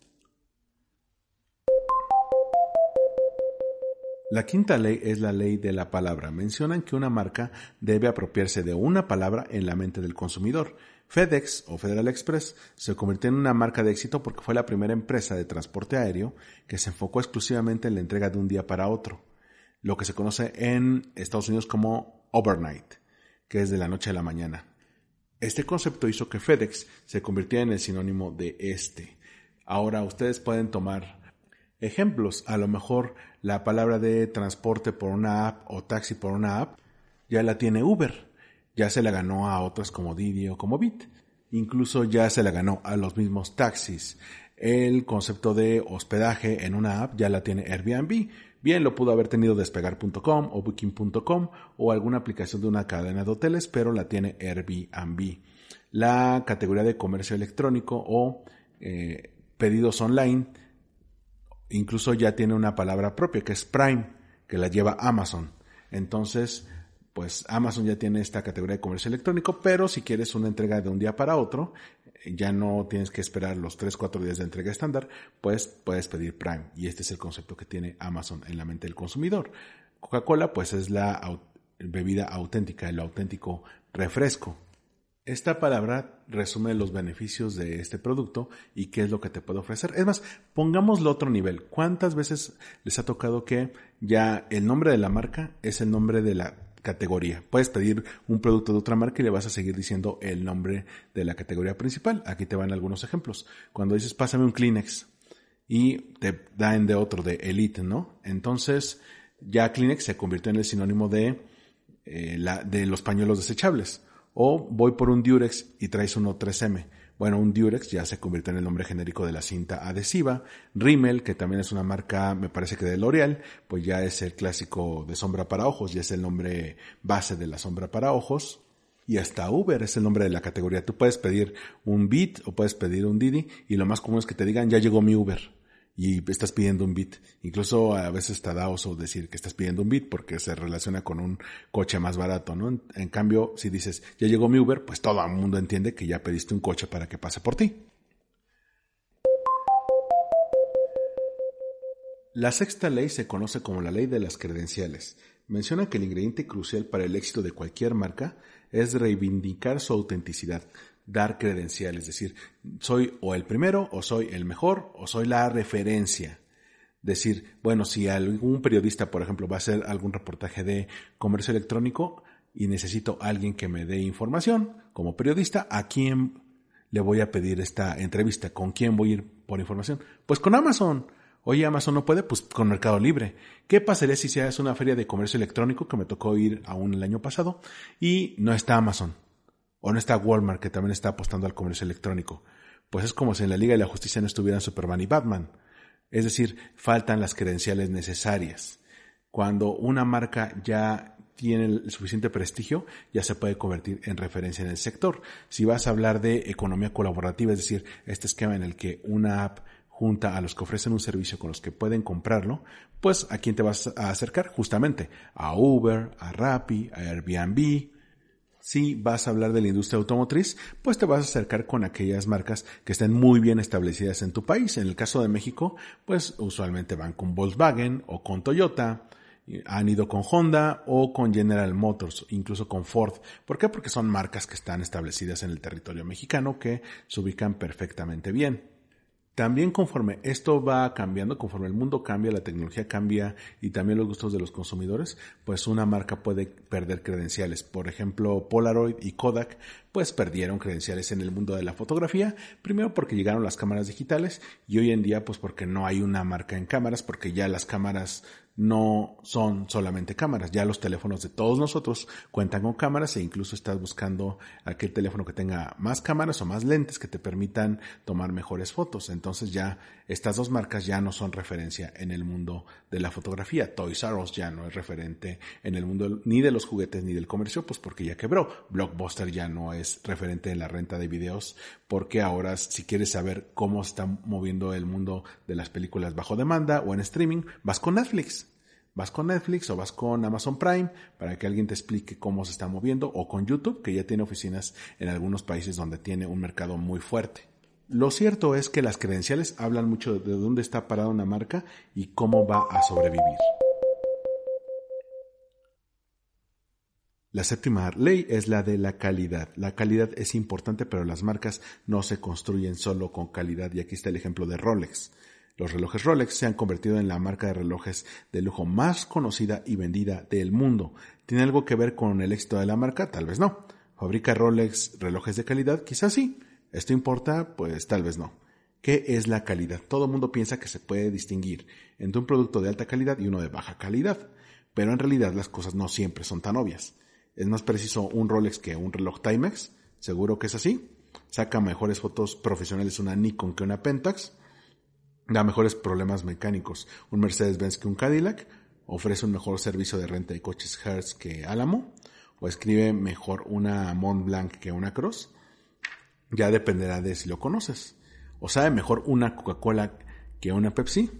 La quinta ley es la ley de la palabra. Mencionan que una marca debe apropiarse de una palabra en la mente del consumidor. FedEx o Federal Express se convirtió en una marca de éxito porque fue la primera empresa de transporte aéreo que se enfocó exclusivamente en la entrega de un día para otro, lo que se conoce en Estados Unidos como overnight, que es de la noche a la mañana. Este concepto hizo que FedEx se convirtiera en el sinónimo de este. Ahora ustedes pueden tomar ejemplos. A lo mejor la palabra de transporte por una app o taxi por una app ya la tiene Uber. Ya se la ganó a otras como Didi o como Bit. Incluso ya se la ganó a los mismos taxis. El concepto de hospedaje en una app ya la tiene Airbnb. Bien, lo pudo haber tenido despegar.com o booking.com o alguna aplicación de una cadena de hoteles, pero la tiene Airbnb. La categoría de comercio electrónico o eh, pedidos online incluso ya tiene una palabra propia que es Prime, que la lleva Amazon. Entonces, pues Amazon ya tiene esta categoría de comercio electrónico, pero si quieres una entrega de un día para otro, ya no tienes que esperar los 3, 4 días de entrega estándar, pues puedes pedir Prime. Y este es el concepto que tiene Amazon en la mente del consumidor. Coca-Cola, pues es la bebida auténtica, el auténtico refresco. Esta palabra resume los beneficios de este producto y qué es lo que te puede ofrecer. Es más, pongámoslo a otro nivel. ¿Cuántas veces les ha tocado que ya el nombre de la marca es el nombre de la categoría. Puedes pedir un producto de otra marca y le vas a seguir diciendo el nombre de la categoría principal. Aquí te van algunos ejemplos. Cuando dices pásame un Kleenex y te dan de otro, de Elite, ¿no? Entonces ya Kleenex se convirtió en el sinónimo de, eh, de los pañuelos desechables. O voy por un Durex y traes uno 3M. Bueno, un Durex ya se convierte en el nombre genérico de la cinta adhesiva. Rimmel, que también es una marca, me parece que de L'Oreal, pues ya es el clásico de sombra para ojos, ya es el nombre base de la sombra para ojos. Y hasta Uber es el nombre de la categoría. Tú puedes pedir un Bit o puedes pedir un Didi y lo más común es que te digan ya llegó mi Uber y estás pidiendo un bit. Incluso a veces está da oso decir que estás pidiendo un bit porque se relaciona con un coche más barato, ¿no? En, cambio, si dices, ya llegó mi Uber, pues todo el mundo entiende que ya pediste un coche para que pase por ti. La sexta ley se conoce como la ley de las credenciales. Menciona que el ingrediente crucial para el éxito de cualquier marca es reivindicar su autenticidad, dar credencial, es decir, soy o el primero, o soy el mejor, o soy la referencia. Decir, bueno, si algún periodista, por ejemplo, va a hacer algún reportaje de comercio electrónico y necesito a alguien que me dé información como periodista, ¿a quién le voy a pedir esta entrevista? ¿Con quién voy a ir por información? Pues con Amazon. Oye, Amazon no puede, pues con Mercado Libre. ¿Qué pasaría si se hace una feria de comercio electrónico que me tocó ir aún el año pasado y no está Amazon? O no está Walmart, que también está apostando al comercio electrónico. Pues es como si en la Liga de la Justicia no estuvieran Superman y Batman. Es decir, faltan las credenciales necesarias. Cuando una marca ya tiene el suficiente prestigio, ya se puede convertir en referencia en el sector. Si vas a hablar de economía colaborativa, es decir, este esquema en el que una app junta a los que ofrecen un servicio con los que pueden comprarlo, pues a quién te vas a acercar justamente a Uber, a Rappi, a Airbnb, si vas a hablar de la industria automotriz, pues te vas a acercar con aquellas marcas que estén muy bien establecidas en tu país. En el caso de México, pues usualmente van con Volkswagen o con Toyota, han ido con Honda o con General Motors, incluso con Ford. ¿Por qué? Porque son marcas que están establecidas en el territorio mexicano que se ubican perfectamente bien. También conforme esto va cambiando, conforme el mundo cambia, la tecnología cambia y también los gustos de los consumidores, pues una marca puede perder credenciales. Por ejemplo, Polaroid y Kodak pues perdieron credenciales en el mundo de la fotografía, primero porque llegaron las cámaras digitales y hoy en día pues porque no hay una marca en cámaras, porque ya las cámaras no son solamente cámaras, ya los teléfonos de todos nosotros cuentan con cámaras e incluso estás buscando aquel teléfono que tenga más cámaras o más lentes que te permitan tomar mejores fotos. Entonces ya estas dos marcas ya no son referencia en el mundo de la fotografía. Toys R Us ya no es referente en el mundo ni de los juguetes ni del comercio, pues porque ya quebró. Blockbuster ya no es referente en la renta de videos porque ahora si quieres saber cómo está moviendo el mundo de las películas bajo demanda o en streaming, vas con Netflix. Vas con Netflix o vas con Amazon Prime para que alguien te explique cómo se está moviendo o con YouTube, que ya tiene oficinas en algunos países donde tiene un mercado muy fuerte. Lo cierto es que las credenciales hablan mucho de dónde está parada una marca y cómo va a sobrevivir. La séptima ley es la de la calidad. La calidad es importante, pero las marcas no se construyen solo con calidad. Y aquí está el ejemplo de Rolex. Los relojes Rolex se han convertido en la marca de relojes de lujo más conocida y vendida del mundo. ¿Tiene algo que ver con el éxito de la marca? Tal vez no. ¿Fabrica Rolex relojes de calidad? Quizás sí. ¿Esto importa? Pues tal vez no. ¿Qué es la calidad? Todo el mundo piensa que se puede distinguir entre un producto de alta calidad y uno de baja calidad, pero en realidad las cosas no siempre son tan obvias. Es más preciso un Rolex que un reloj Timex, seguro que es así. Saca mejores fotos profesionales una Nikon que una Pentax. Da mejores problemas mecánicos un Mercedes-Benz que un Cadillac. Ofrece un mejor servicio de renta de coches Hertz que Alamo. O escribe mejor una Mont Blanc que una Cross. Ya dependerá de si lo conoces. O sabe mejor una Coca-Cola que una Pepsi.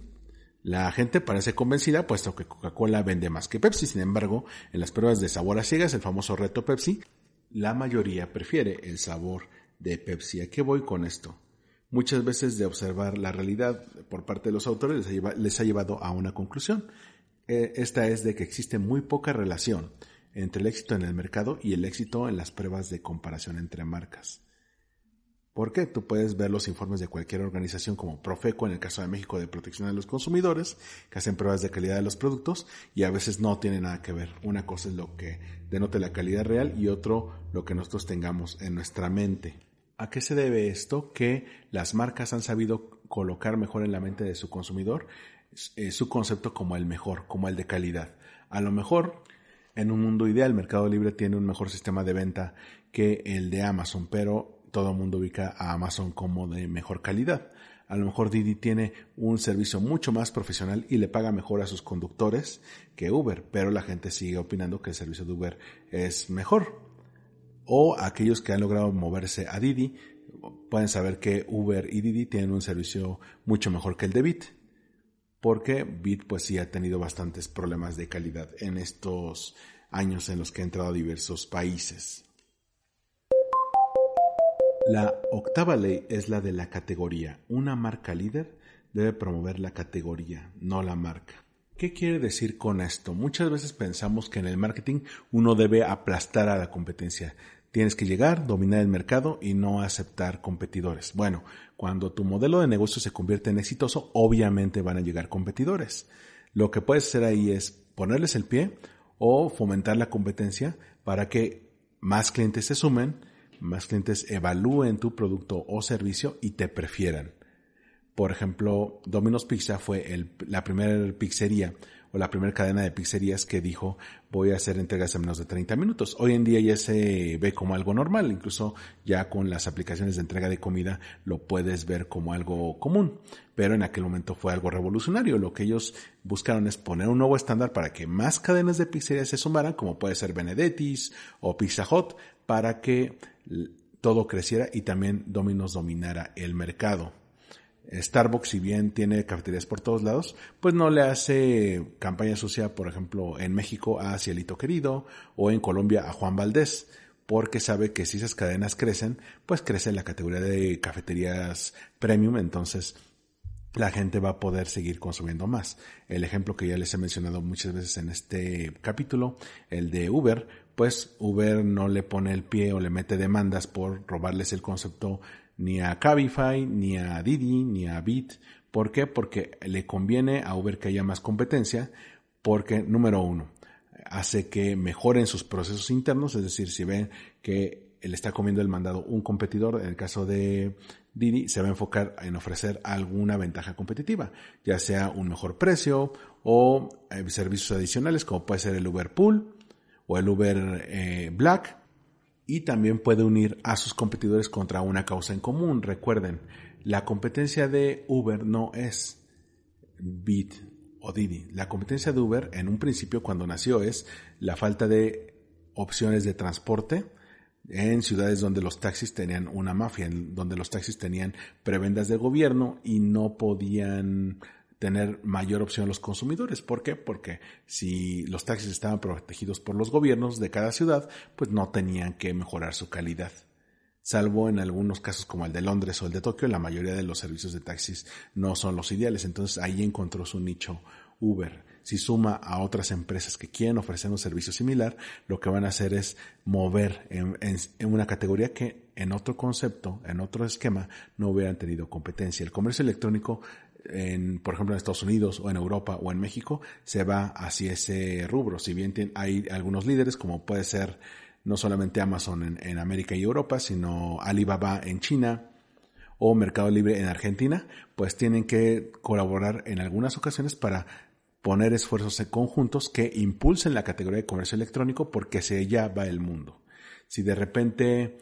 La gente parece convencida puesto que Coca-Cola vende más que Pepsi. Sin embargo, en las pruebas de sabor a ciegas, el famoso reto Pepsi, la mayoría prefiere el sabor de Pepsi. ¿A qué voy con esto? Muchas veces de observar la realidad por parte de los autores les ha llevado a una conclusión. Eh, esta es de que existe muy poca relación entre el éxito en el mercado y el éxito en las pruebas de comparación entre marcas. ¿Por qué? Tú puedes ver los informes de cualquier organización como Profeco, en el caso de México, de protección de los consumidores, que hacen pruebas de calidad de los productos y a veces no tiene nada que ver. Una cosa es lo que denote la calidad real y otro lo que nosotros tengamos en nuestra mente. ¿A qué se debe esto? Que las marcas han sabido colocar mejor en la mente de su consumidor eh, su concepto como el mejor, como el de calidad. A lo mejor en un mundo ideal, Mercado Libre tiene un mejor sistema de venta que el de Amazon, pero todo el mundo ubica a Amazon como de mejor calidad. A lo mejor Didi tiene un servicio mucho más profesional y le paga mejor a sus conductores que Uber, pero la gente sigue opinando que el servicio de Uber es mejor. O aquellos que han logrado moverse a Didi pueden saber que Uber y Didi tienen un servicio mucho mejor que el de Bit. Porque Bit pues sí ha tenido bastantes problemas de calidad en estos años en los que ha entrado a diversos países. La octava ley es la de la categoría. Una marca líder debe promover la categoría, no la marca. ¿Qué quiere decir con esto? Muchas veces pensamos que en el marketing uno debe aplastar a la competencia. Tienes que llegar, dominar el mercado y no aceptar competidores. Bueno, cuando tu modelo de negocio se convierte en exitoso, obviamente van a llegar competidores. Lo que puedes hacer ahí es ponerles el pie o fomentar la competencia para que más clientes se sumen, más clientes evalúen tu producto o servicio y te prefieran. Por ejemplo, Domino's Pizza fue la primera pizzería o la primera cadena de pizzerías que dijo voy a hacer entregas en menos de 30 minutos. Hoy en día ya se ve como algo normal, incluso ya con las aplicaciones de entrega de comida lo puedes ver como algo común, pero en aquel momento fue algo revolucionario. Lo que ellos buscaron es poner un nuevo estándar para que más cadenas de pizzerías se sumaran, como puede ser Benedetti's o Pizza Hut, para que todo creciera y también Domino's dominara el mercado. Starbucks, si bien tiene cafeterías por todos lados, pues no le hace campaña sucia, por ejemplo, en México a Cielito Querido o en Colombia a Juan Valdés, porque sabe que si esas cadenas crecen, pues crece la categoría de cafeterías premium, entonces la gente va a poder seguir consumiendo más. El ejemplo que ya les he mencionado muchas veces en este capítulo, el de Uber, pues Uber no le pone el pie o le mete demandas por robarles el concepto ni a Cabify, ni a Didi, ni a Bit. ¿Por qué? Porque le conviene a Uber que haya más competencia, porque número uno, hace que mejoren sus procesos internos, es decir, si ven que le está comiendo el mandado un competidor, en el caso de Didi, se va a enfocar en ofrecer alguna ventaja competitiva, ya sea un mejor precio o eh, servicios adicionales como puede ser el Uber Pool o el Uber eh, Black y también puede unir a sus competidores contra una causa en común. Recuerden, la competencia de Uber no es Bit o Didi. La competencia de Uber en un principio cuando nació es la falta de opciones de transporte en ciudades donde los taxis tenían una mafia, donde los taxis tenían prebendas del gobierno y no podían tener mayor opción los consumidores. ¿Por qué? Porque si los taxis estaban protegidos por los gobiernos de cada ciudad, pues no tenían que mejorar su calidad. Salvo en algunos casos como el de Londres o el de Tokio, la mayoría de los servicios de taxis no son los ideales. Entonces ahí encontró su nicho Uber. si suma a otras empresas que quieren ofrecer un servicio similar, lo que van a hacer es mover en, una categoría que en otro concepto, en otro esquema, no hubieran tenido competencia. El comercio electrónico en, por ejemplo, en Estados Unidos o en Europa o en México, se va hacia ese rubro. Si bien hay algunos líderes, como puede ser no solamente Amazon en, América y Europa, sino Alibaba en China o Mercado Libre en Argentina, pues tienen que colaborar en algunas ocasiones para poner esfuerzos conjuntos que impulsen la categoría de comercio electrónico porque se ya va el mundo. Si de repente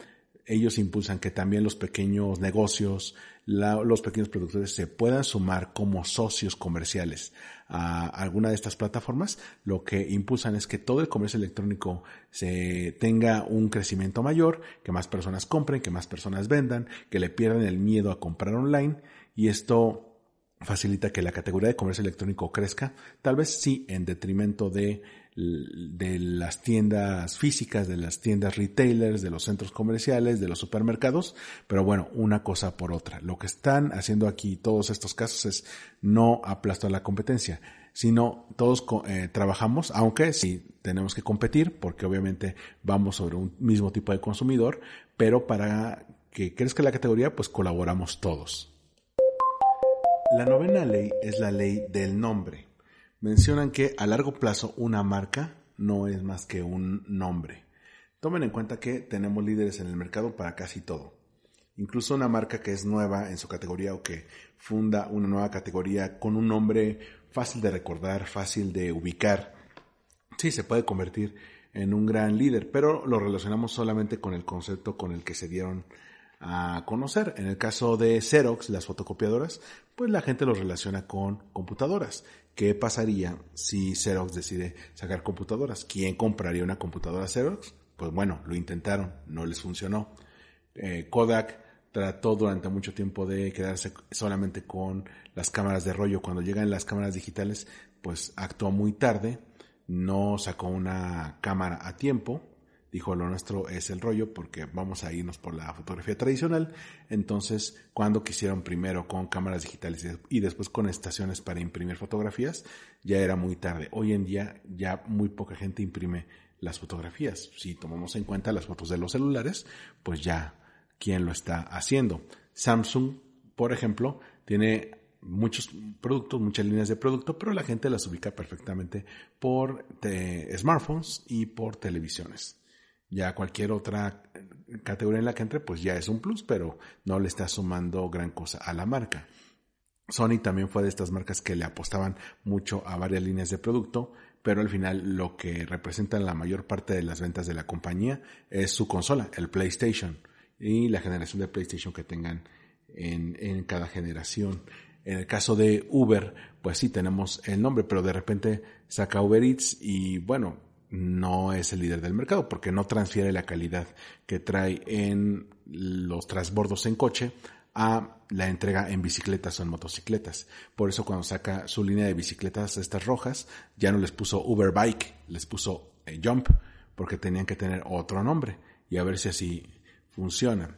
ellos impulsan que también los pequeños negocios, los pequeños productores se puedan sumar como socios comerciales a alguna de estas plataformas, lo que impulsan es que todo el comercio electrónico se tenga un crecimiento mayor, que más personas compren, que más personas vendan, que le pierdan el miedo a comprar online y esto facilita que la categoría de comercio electrónico crezca, tal vez sí en detrimento de de las tiendas físicas, de las tiendas retailers, de los centros comerciales, de los supermercados, pero bueno, una cosa por otra. Lo que están haciendo aquí todos estos casos es no aplastar la competencia, sino todos eh, trabajamos, aunque sí tenemos que competir, porque obviamente vamos sobre un mismo tipo de consumidor, pero para que crezca la categoría, pues colaboramos todos. La novena ley es la ley del nombre mencionan que a largo plazo una marca no es más que un nombre. Tomen en cuenta que tenemos líderes en el mercado para casi todo. Incluso una marca que es nueva en su categoría o que funda una nueva categoría con un nombre fácil de recordar, fácil de ubicar, sí se puede convertir en un gran líder, pero lo relacionamos solamente con el concepto con el que se dieron a conocer. En el caso de Xerox, las fotocopiadoras, pues la gente los relaciona con computadoras. ¿Qué pasaría si Xerox decide sacar computadoras? ¿Quién compraría una computadora Xerox? Pues bueno, lo intentaron, no les funcionó. Eh, Kodak trató durante mucho tiempo de quedarse solamente con las cámaras de rollo. Cuando llegan las cámaras digitales, pues actuó muy tarde, no sacó una cámara a tiempo dijo lo nuestro es el rollo porque vamos a irnos por la fotografía tradicional. Entonces, cuando quisieron primero con cámaras digitales y después con estaciones para imprimir fotografías, ya era muy tarde. Hoy en día ya muy poca gente imprime las fotografías. Si tomamos en cuenta las fotos de los celulares, pues ya quién lo está haciendo. Samsung, por ejemplo, tiene muchos productos, muchas líneas de producto, pero la gente las ubica perfectamente por smartphones y por televisiones. Ya cualquier otra categoría en la que entre, pues ya es un plus, pero no le está sumando gran cosa a la marca. Sony también fue de estas marcas que le apostaban mucho a varias líneas de producto, pero al final lo que representa la mayor parte de las ventas de la compañía es su consola, el PlayStation, y la generación de PlayStation que tengan en, en cada generación. En el caso de Uber, pues sí tenemos el nombre, pero de repente saca Uber Eats y bueno, no es el líder del mercado porque no transfiere la calidad que trae en los transbordos en coche a la entrega en bicicletas o en motocicletas. Por eso cuando saca su línea de bicicletas estas rojas, ya no les puso Uber Bike, les puso eh, Jump, porque tenían que tener otro nombre y a ver si así funciona.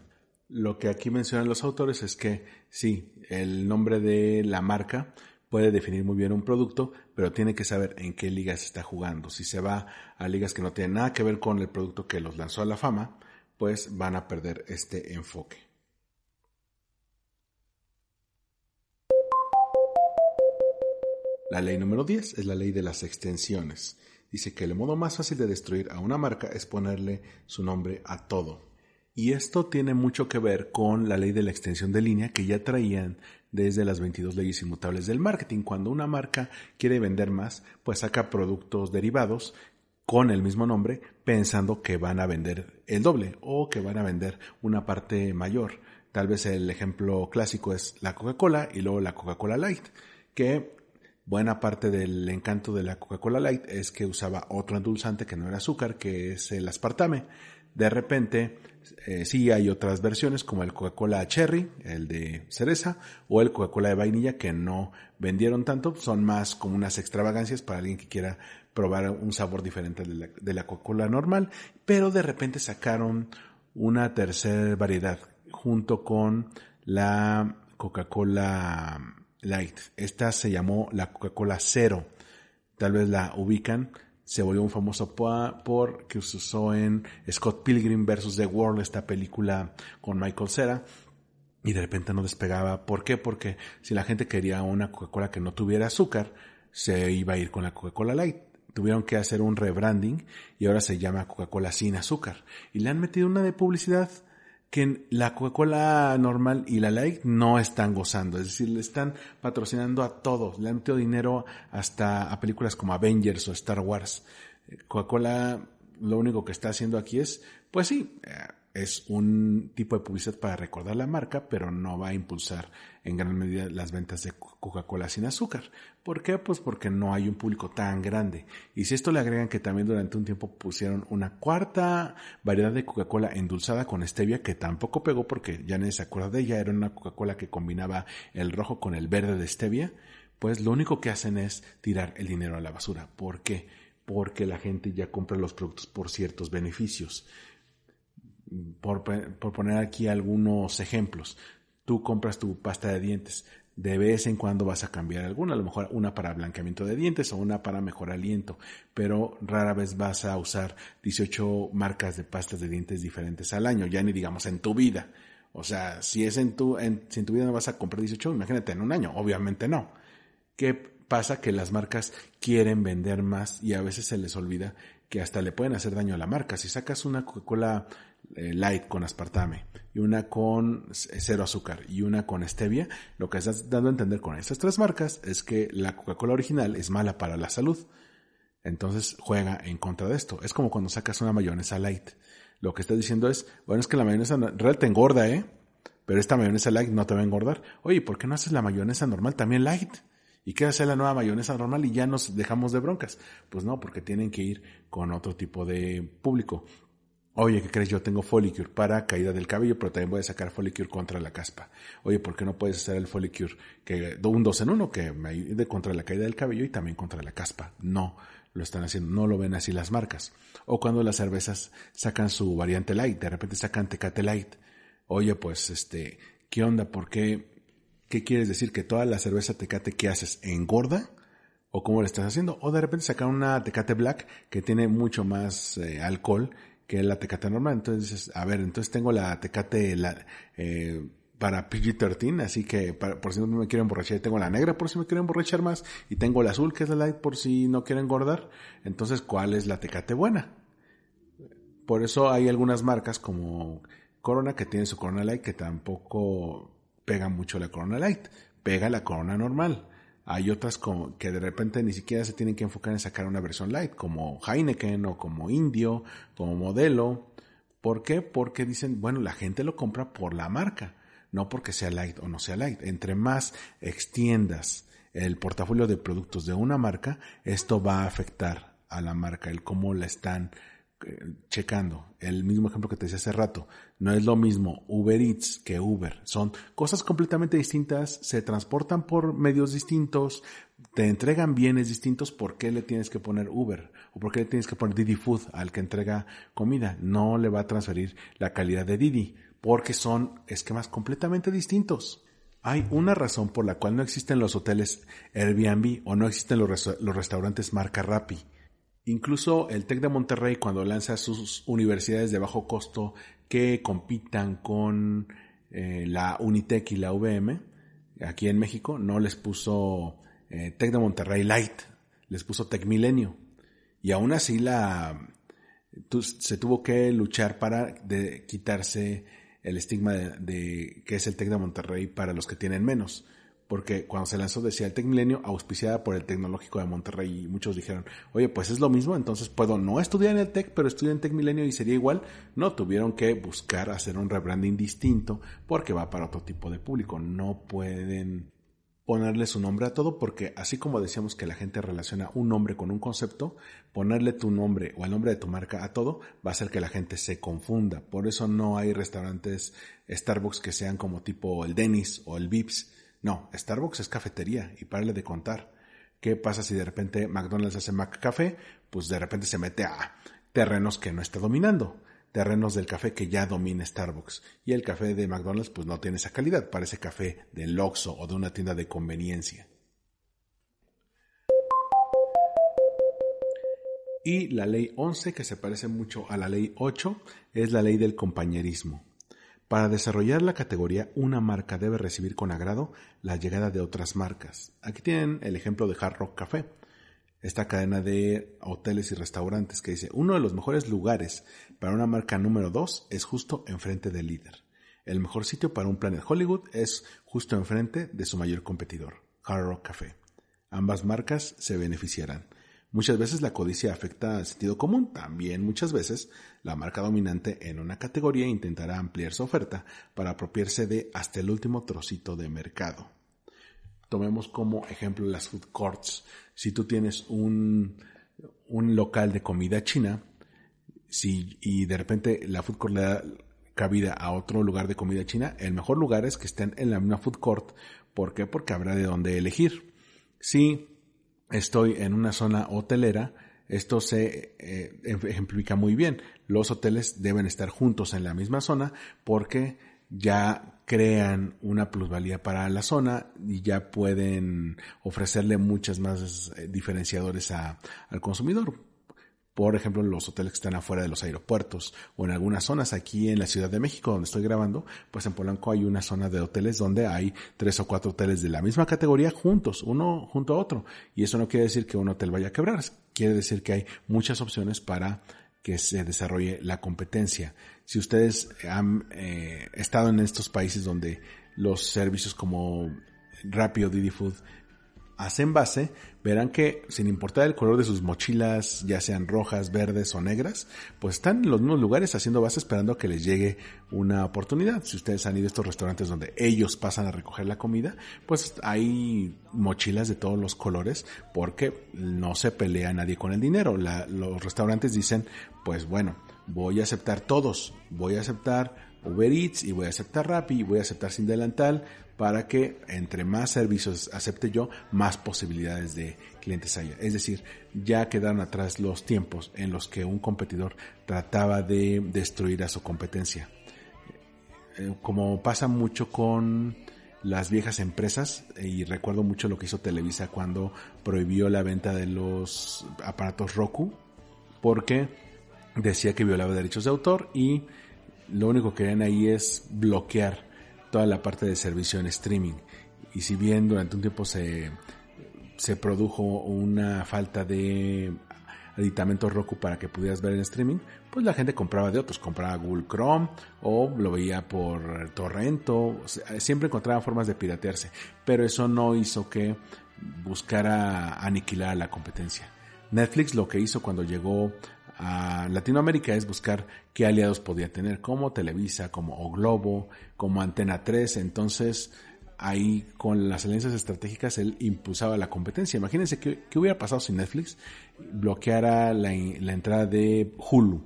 Lo que aquí mencionan los autores es que sí, el nombre de la marca puede definir muy bien un producto, pero tiene que saber en qué ligas está jugando. Si se va a ligas que no tienen nada que ver con el producto que los lanzó a la fama, pues van a perder este enfoque. La ley número 10 es la ley de las extensiones. Dice que el modo más fácil de destruir a una marca es ponerle su nombre a todo. Y esto tiene mucho que ver con la ley de la extensión de línea que ya traían desde las 22 leyes inmutables del marketing. Cuando una marca quiere vender más, pues saca productos derivados con el mismo nombre pensando que van a vender el doble o que van a vender una parte mayor. Tal vez el ejemplo clásico es la Coca-Cola y luego la Coca-Cola Light, que buena parte del encanto de la Coca-Cola Light es que usaba otro endulzante que no era azúcar, que es el aspartame. De repente eh, sí hay otras versiones como el Coca-Cola Cherry, el de cereza, o el Coca-Cola de vainilla que no vendieron tanto, son más como unas extravagancias para alguien que quiera probar un sabor diferente de la, de la Coca-Cola normal, pero de repente sacaron una tercera variedad junto con la Coca-Cola Light. Esta se llamó la Coca-Cola Cero tal vez la ubican, se volvió un famoso por que se usó en Scott Pilgrim vs. The World, esta película con Michael Cera, y de repente no despegaba. ¿Por qué? Porque si la gente quería una Coca-Cola que no tuviera azúcar, se iba a ir con la Coca-Cola Light. Tuvieron que hacer un rebranding y ahora se llama Coca-Cola sin azúcar. Y le han metido una de publicidad que la Coca-Cola normal y la Light no están gozando. Es decir, le están patrocinando a todos. Le han metido dinero hasta a películas como Avengers o Star Wars. Coca-Cola lo único que está haciendo aquí es, pues sí, eh, es un tipo de publicidad para recordar la marca, pero no va a impulsar en gran medida las ventas de Coca-Cola sin azúcar. ¿Por qué? Pues porque no hay un público tan grande. Y si esto le agregan que también durante un tiempo pusieron una cuarta variedad de Coca-Cola endulzada con stevia que tampoco pegó porque ya nadie se acuerda de ella, era una Coca-Cola que combinaba el rojo con el verde de stevia, pues lo único que hacen es tirar el dinero a la basura. ¿Por qué? Porque la gente ya compra los productos por ciertos beneficios por, poner aquí algunos ejemplos, tú compras tu pasta de dientes, de vez en cuando vas a cambiar alguna, a lo mejor una para blanqueamiento de dientes o una para mejor aliento, pero rara vez vas a usar 18 marcas de pastas de dientes diferentes al año, ya ni digamos en tu vida. O sea, si es en tu, en, si en tu vida no vas a comprar 18, imagínate en un año, obviamente no. ¿Qué pasa? Que las marcas quieren vender más y a veces se les olvida que hasta le pueden hacer daño a la marca. Si sacas una Coca-Cola eh, light con aspartame y una con cero azúcar y una con stevia, lo que estás dando a entender con estas tres marcas es que la Coca-Cola original es mala para la salud. Entonces juega en contra de esto. Es como cuando sacas una mayonesa light. Lo que estás diciendo es, bueno, es que la mayonesa real te engorda, ¿eh? Pero esta mayonesa light no te va a engordar. Oye, ¿por qué no haces la mayonesa normal también light? ¿Y qué hacer la nueva mayonesa normal y ya nos dejamos de broncas? Pues no, porque tienen que ir con otro tipo de público. Oye, ¿qué crees? Yo tengo Folicure para caída del cabello, pero también voy a sacar Folicure contra la caspa. Oye, ¿por qué no puedes hacer el Folicure que un dos en uno que me ayude contra la caída del cabello y también contra la caspa? No, lo están haciendo, no lo ven así las marcas. O cuando las cervezas sacan su variante light, de repente sacan Tecate Light. Oye, pues este, ¿qué onda? ¿Por qué? ¿Qué quieres decir? ¿Que toda la cerveza Tecate que haces engorda? ¿O cómo lo estás haciendo? O de repente sacan una Tecate Black que tiene mucho más eh, alcohol que la Tecate normal. Entonces, a ver, entonces tengo la Tecate eh, para PG-13, así que por si no me quiero emborrachar, tengo la negra por si me quiero emborrachar más, y tengo la azul que es la light por si no quiero engordar. Entonces, ¿cuál es la Tecate buena? Por eso hay algunas marcas como Corona que tienen su Corona Light que tampoco pega mucho la Corona Light, pega la Corona normal. Hay otras que de repente ni siquiera se tienen que enfocar en sacar una versión light, como Heineken o como Indio, como modelo. ¿Por qué? Porque dicen, bueno, la gente lo compra por la marca, no porque sea light o no sea light. Entre más extiendas el portafolio de productos de una marca, esto va a afectar a la marca, el cómo la están checando, el mismo ejemplo que te decía hace rato, no es lo mismo Uber Eats que Uber, son cosas completamente distintas, se transportan por medios distintos, te entregan bienes distintos, ¿por qué le tienes que poner Uber? ¿O por qué le tienes que poner Didi Food al que entrega comida? No le va a transferir la calidad de Didi, porque son esquemas completamente distintos. Hay una razón por la cual no existen los hoteles Airbnb o no existen los, los restaurantes marca Rappi Incluso el TEC de Monterrey cuando lanza sus universidades de bajo costo que compitan con eh, la Unitec y la UVM, aquí en México, no les puso eh, TEC de Monterrey Light, les puso TEC Milenio. Y aún así la, se tuvo que luchar para de, quitarse el estigma de, de, que es el TEC de Monterrey para los que tienen menos porque cuando se lanzó decía el Tec Milenio auspiciada por el Tecnológico de Monterrey y muchos dijeron, oye, pues es lo mismo, entonces puedo no estudiar en el Tec, pero estudiar en Tec Milenio y sería igual. No, tuvieron que buscar hacer un rebranding distinto porque va para otro tipo de público. No pueden ponerle su nombre a todo porque así como decíamos que la gente relaciona un nombre con un concepto, ponerle tu nombre o el nombre de tu marca a todo va a hacer que la gente se confunda. Por eso no hay restaurantes Starbucks que sean como tipo el Dennis o el Vips no, Starbucks es cafetería y párale de contar. ¿Qué pasa si de repente McDonald's hace McCafé? Pues de repente se mete a terrenos que no está dominando, terrenos del café que ya domina Starbucks. Y el café de McDonald's pues no tiene esa calidad, parece café del Oxxo o de una tienda de conveniencia. Y la ley 11, que se parece mucho a la ley 8, es la ley del compañerismo. Para desarrollar la categoría, una marca debe recibir con agrado la llegada de otras marcas. Aquí tienen el ejemplo de Hard Rock Café, esta cadena de hoteles y restaurantes que dice, uno de los mejores lugares para una marca número 2 es justo enfrente del líder. El mejor sitio para un Planet Hollywood es justo enfrente de su mayor competidor, Hard Rock Café. Ambas marcas se beneficiarán. Muchas veces la codicia afecta al sentido común, también muchas veces la marca dominante en una categoría intentará ampliar su oferta para apropiarse de hasta el último trocito de mercado. Tomemos como ejemplo las food courts. Si tú tienes un, un local de comida china y de repente la food court le da cabida a otro lugar de comida china, el mejor lugar es que estén en la misma food court. ¿Por qué? Porque habrá de dónde elegir. Si estoy en una zona hotelera, esto se eh, ejemplifica muy bien. Los hoteles deben estar juntos en la misma zona porque ya crean una plusvalía para la zona y ya pueden ofrecerle muchas más eh, diferenciadores al consumidor por ejemplo, los hoteles que están afuera de los aeropuertos o en algunas zonas aquí en la Ciudad de México donde estoy grabando, pues en Polanco hay una zona de hoteles donde hay tres o cuatro hoteles de la misma categoría juntos, uno junto a otro. Y eso no quiere decir que un hotel vaya a quebrar, quiere decir que hay muchas opciones para que se desarrolle la competencia. Si ustedes han eh, estado en estos países donde los servicios como Rapio, Didi Food hacen base, verán que sin importar el color de sus mochilas, ya sean rojas, verdes o negras, pues están en los mismos lugares haciendo base esperando que les llegue una oportunidad. Si ustedes han ido a estos restaurantes donde ellos pasan a recoger la comida, pues hay mochilas de todos los colores porque no se pelea nadie con el dinero. los restaurantes dicen, pues bueno, voy a aceptar todos, voy a aceptar Uber Eats y voy a aceptar Rappi y voy a aceptar sin delantal para que entre más servicios acepte yo, más posibilidades de clientes haya. Es decir, ya quedaron atrás los tiempos en los que un competidor trataba de destruir a su competencia. Eh, como pasa mucho con las viejas empresas, y recuerdo mucho lo que hizo Televisa cuando prohibió la venta de los aparatos Roku, porque decía que violaba derechos de autor y lo único que querían ahí es bloquear toda la parte de servicio en streaming. Y si bien durante un tiempo se, se produjo una falta de aditamentos Roku para que pudieras ver en streaming, pues la gente compraba de otros, compraba Google Chrome o lo veía por Torrento, siempre encontraba formas de piratearse, pero eso no hizo que buscara aniquilar a la competencia. Netflix lo que hizo cuando llegó a Latinoamérica es buscar qué aliados podía tener, como Televisa, como O Globo, como Antena 3. Entonces, ahí con las alianzas estratégicas él impulsaba la competencia. Imagínense qué, hubiera pasado si Netflix bloqueara la, la, entrada de Hulu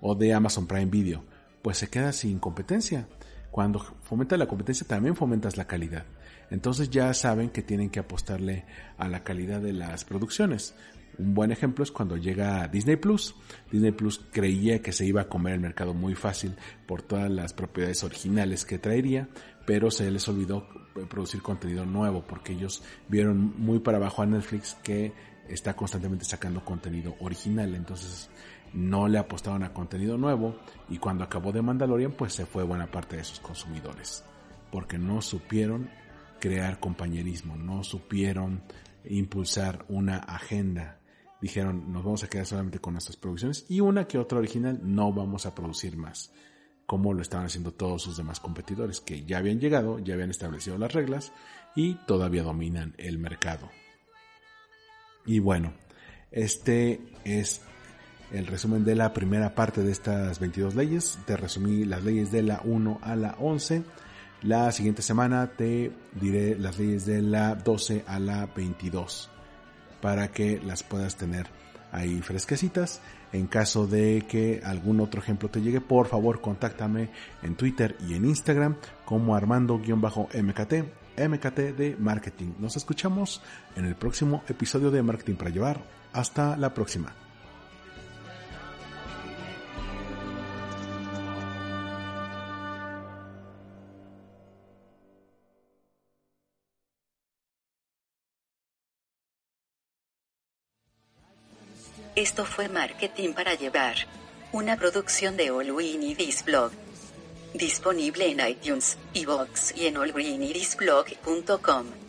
o de Amazon Prime Video. Pues se queda sin competencia. Cuando fomenta la competencia también fomentas la calidad. Entonces ya saben que tienen que apostarle a la calidad de las producciones. Un buen ejemplo es cuando llega Disney Plus. Disney Plus creía que se iba a comer el mercado muy fácil por todas las propiedades originales que traería, pero se les olvidó producir contenido nuevo porque ellos vieron muy para abajo a Netflix que está constantemente sacando contenido original. Entonces no le apostaron a contenido nuevo y cuando acabó de Mandalorian pues se fue buena parte de sus consumidores porque no supieron crear compañerismo, no supieron impulsar una agenda dijeron, nos vamos a quedar solamente con nuestras producciones y una que otra original no vamos a producir más, como lo estaban haciendo todos sus demás competidores, que ya habían llegado, ya habían establecido las reglas y todavía dominan el mercado. Y bueno, este es el resumen de la primera parte de estas 22 leyes. Te resumí las leyes de la 1 a la 11. La siguiente semana te diré las leyes de la 12 a la 22 para que las puedas tener ahí fresquecitas. En caso de que algún otro ejemplo te llegue, por favor contáctame en Twitter y en Instagram como Armando-MKT, MKT de Marketing. Nos escuchamos en el próximo episodio de Marketing para Llevar. Hasta la próxima. Esto fue Marketing para Llevar. Una producción de All This Blog. Disponible en iTunes, iVoox y en allgreenirisblog.com.